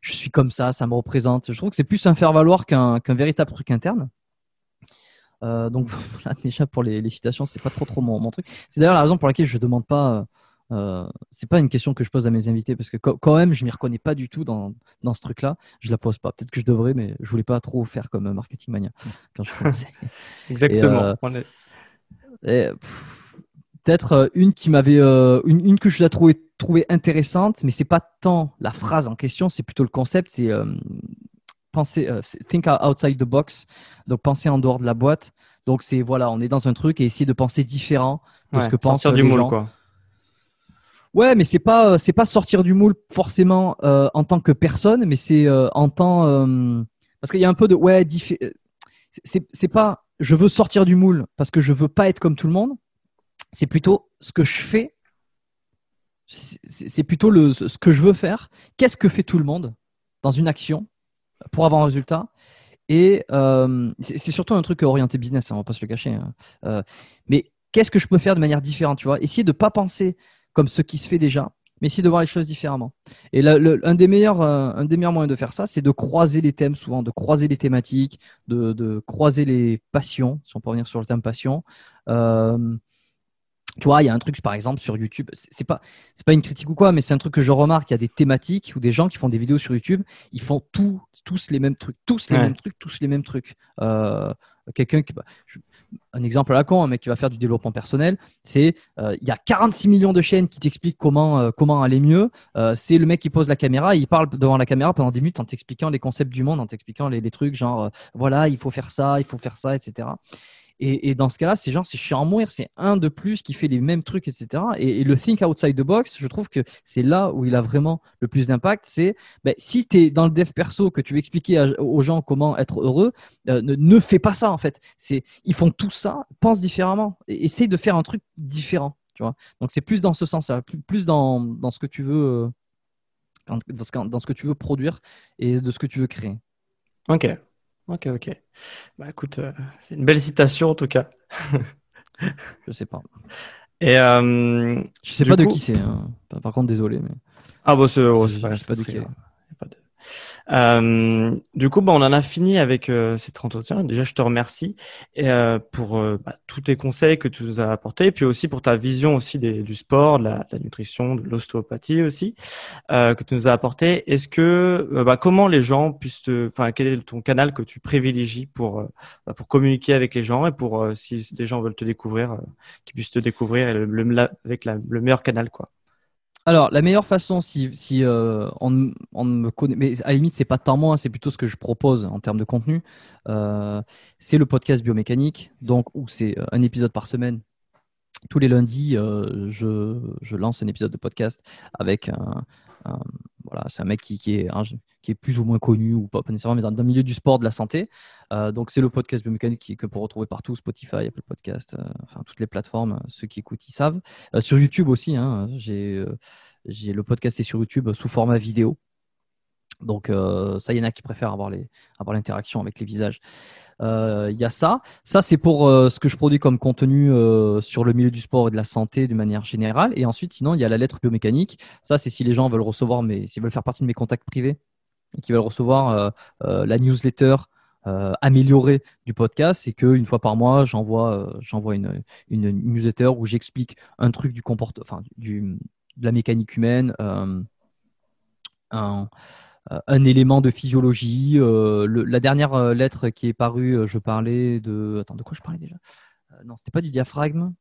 je suis comme ça ça me représente. Je trouve que c'est plus un faire valoir qu'un véritable truc interne. Euh, donc voilà déjà pour les, les citations c'est pas trop trop mon, mon truc. C'est d'ailleurs la raison pour laquelle je demande pas euh, c'est pas une question que je pose à mes invités parce que quand même, je m'y reconnais pas du tout dans, dans ce truc-là. Je la pose pas. Peut-être que je devrais, mais je voulais pas trop faire comme Marketing Mania quand je Exactement. Euh, peut-être euh, une qui m'avait, une, une, que je l'ai trouvé, trouvé intéressante, mais c'est pas tant la phrase en question, c'est plutôt le concept. C'est penser, think outside the box, donc penser en dehors de la boîte. Donc c'est voilà, on est dans un truc et essayer de penser différent de ce que pensent les du moule, gens. Quoi. Ouais, mais c'est pas euh, c'est pas sortir du moule forcément euh, en tant que personne, mais c'est euh, en tant parce qu'il y a un peu de ouais c'est pas je veux sortir du moule parce que je veux pas être comme tout le monde. C'est plutôt ce que je fais. C'est plutôt le, ce que je veux faire. Qu'est-ce que fait tout le monde dans une action pour avoir un résultat? Et c'est surtout un truc orienté business, hein, on va pas se le cacher. Hein. mais qu'est-ce que je peux faire de manière différente, tu vois? Essayer de pas penser comme ce qui se fait déjà, mais essayer de voir les choses différemment. Et un, des meilleurs, euh, un des meilleurs moyens de faire ça, c'est de croiser les thèmes souvent, de croiser les thématiques, de, croiser les passions, si on peut revenir sur le thème passion. Euh, tu vois, il y a un truc, par exemple, sur YouTube, c'est pas, c'est pas une critique ou quoi, mais c'est un truc que je remarque. Il y a des thématiques ou des gens qui font des vidéos sur YouTube, ils font tout, tous les mêmes trucs, tous les mêmes trucs, tous les mêmes trucs. Euh, quelqu'un qui, un exemple à la con, un mec qui va faire du développement personnel, c'est euh, il y a 46 millions de chaînes qui t'expliquent comment euh, comment aller mieux. c'est le mec qui pose la caméra, il parle devant la caméra pendant 10 minutes en t'expliquant les concepts du monde, en t'expliquant les, les, trucs genre voilà il faut faire ça, il faut faire ça, etc. Et, dans ce cas-là, c'est genre, c'est chiant à mourir, c'est un de plus qui fait les mêmes trucs, etc. Et, le think outside the box, je trouve que c'est là où il a vraiment le plus d'impact. C'est ben, si tu es dans le dev perso, que tu veux expliquer aux gens comment être heureux, euh, ne, fais pas ça en fait. C'est, ils font tout ça, pense différemment, et essaye de faire un truc différent. Tu vois Donc c'est plus dans ce sens-là, plus, dans, dans, ce que tu veux, euh, dans ce, dans ce que tu veux produire et de ce que tu veux créer. Ok, Ok, ok. Bah écoute, euh, c'est une belle citation en tout cas. je sais pas. Et euh, je sais pas de qui c'est. Hein. Par contre, désolé, mais. Ah bon, c'est oh, pas, pas de qui. Euh, du coup, bah, on en a fini avec euh, cet entretien. Déjà, je te remercie euh, pour euh, bah, tous tes conseils que tu nous as apportés, puis aussi pour ta vision aussi du sport, de la, nutrition, de l'ostéopathie aussi euh, que tu nous as apporté. Est-ce que, bah, comment les gens puissent, enfin, quel est ton canal que tu privilégies pour bah, pour communiquer avec les gens et pour si des gens veulent te découvrir, qu'ils puissent te découvrir avec le meilleur canal, quoi? Alors, la meilleure façon, si, euh, on, me connaît, mais à la limite, c'est pas tant moi, c'est plutôt ce que je propose en termes de contenu, euh, c'est le podcast biomécanique, donc où c'est euh, un épisode par semaine. Tous les lundis, je, je, lance un épisode de podcast avec un, voilà, c'est un mec qui, est plus ou moins connu ou pas, nécessairement, mais dans, le milieu du sport, de la santé. Euh, donc, c'est le podcast biomécanique qui, que pour retrouver partout, Spotify, Apple Podcast, euh, toutes les plateformes. Ceux qui écoutent, ils savent. Euh, sur YouTube aussi, hein, j'ai, j'ai le podcast est sur YouTube sous format vidéo. Donc ça, il y en a qui préfèrent avoir l'interaction avec les visages. Il y a ça. Ça, c'est pour ce que je produis comme contenu sur le milieu du sport et de la santé de manière générale. Et ensuite, sinon, il y a la lettre biomécanique. Ça, c'est si les gens veulent recevoir, mais veulent faire partie de mes contacts privés et qui veulent recevoir la newsletter euh, amélioré du podcast, c'est qu'une fois par mois, j'envoie euh, j'envoie une, une, newsletter où j'explique un truc du comportement, enfin, du, de la mécanique humaine, euh, un, un, élément de physiologie. la dernière lettre qui est parue, je parlais de. Attends, de quoi je parlais déjà? Non, c'était pas du diaphragme.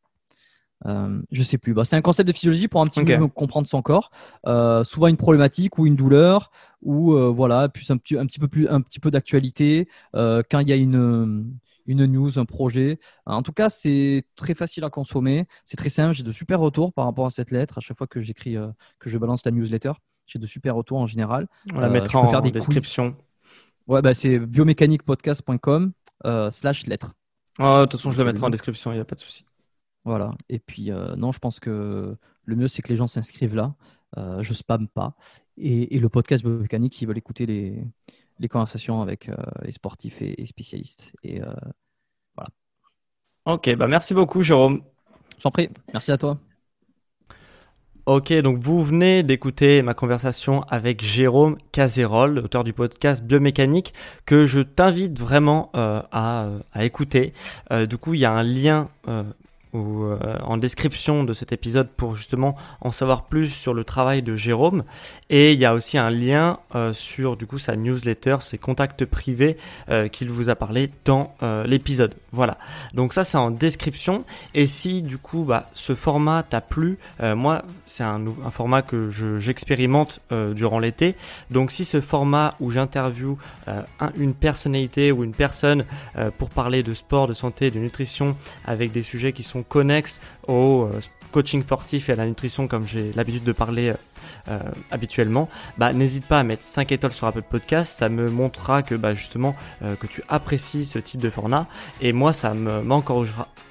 Euh, je sais plus. Bah, c'est un concept de physiologie pour un petit peu comprendre son corps. Euh, souvent une problématique ou une douleur ou euh, voilà, plus un petit, un petit peu plus, un petit peu d'actualité. quand il y a une une news, un projet. En tout cas, c'est très facile à consommer. C'est très simple. J'ai de super retours par rapport à cette lettre. À chaque fois que j'écris, que je balance la newsletter, j'ai de super retours en général. On la mettra en, description. Ouais, bah, c'est biomécaniquepodcast.com slash lettre. de toute façon, je le mettrai en description, il n'y a pas de souci. Voilà. Et puis, euh, non, je pense que le mieux, c'est que les gens s'inscrivent là. Euh, je spamme pas. Et, le podcast Biomécanique, s'ils veulent écouter les, les conversations avec euh, les sportifs et, spécialistes. Et voilà. Ok, bah merci beaucoup, Jérôme. J'en prie. Merci à toi. Ok, donc vous venez d'écouter ma conversation avec Jérôme Cazerolle, auteur du podcast Biomécanique, que je t'invite vraiment à, à, écouter. du coup, il y a un lien ou euh, en description de cet épisode pour justement en savoir plus sur le travail de Jérôme. Et il y a aussi un lien euh, sur du coup sa newsletter, ses contacts privés euh, qu'il vous a parlé dans l'épisode. Voilà. Donc ça c'est en description. Et si du coup bah, ce format t'a plu, moi c'est un, un, format que j'expérimente durant l'été. Donc si ce format où j'interview une personnalité ou une personne pour parler de sport, de santé, de nutrition avec des sujets qui sont connexes au euh, coaching sportif et à la nutrition comme j'ai l'habitude de parler euh, habituellement, bah, n'hésite pas à mettre 5 étoiles sur Apple Podcast. Ça me montrera que bah, justement euh, que tu apprécies ce type de format. Et moi, ça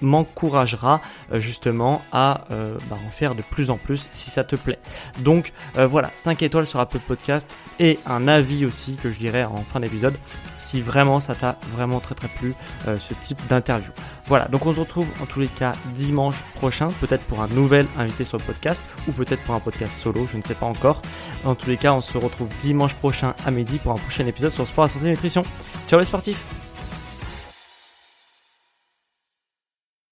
m'encouragera euh, justement à bah, en faire de plus en plus si ça te plaît. Donc voilà, 5 étoiles sur Apple Podcast et un avis aussi que je dirais en fin d'épisode si vraiment ça t'a vraiment très très plu ce type d'interview. Voilà, donc on se retrouve en tous les cas dimanche prochain, peut-être pour un nouvel invité sur le podcast ou peut-être pour un podcast solo, je ne sais pas encore. En tous les cas, on se retrouve dimanche prochain à midi pour un prochain épisode sur Sport, à Santé et Nutrition. Ciao les sportifs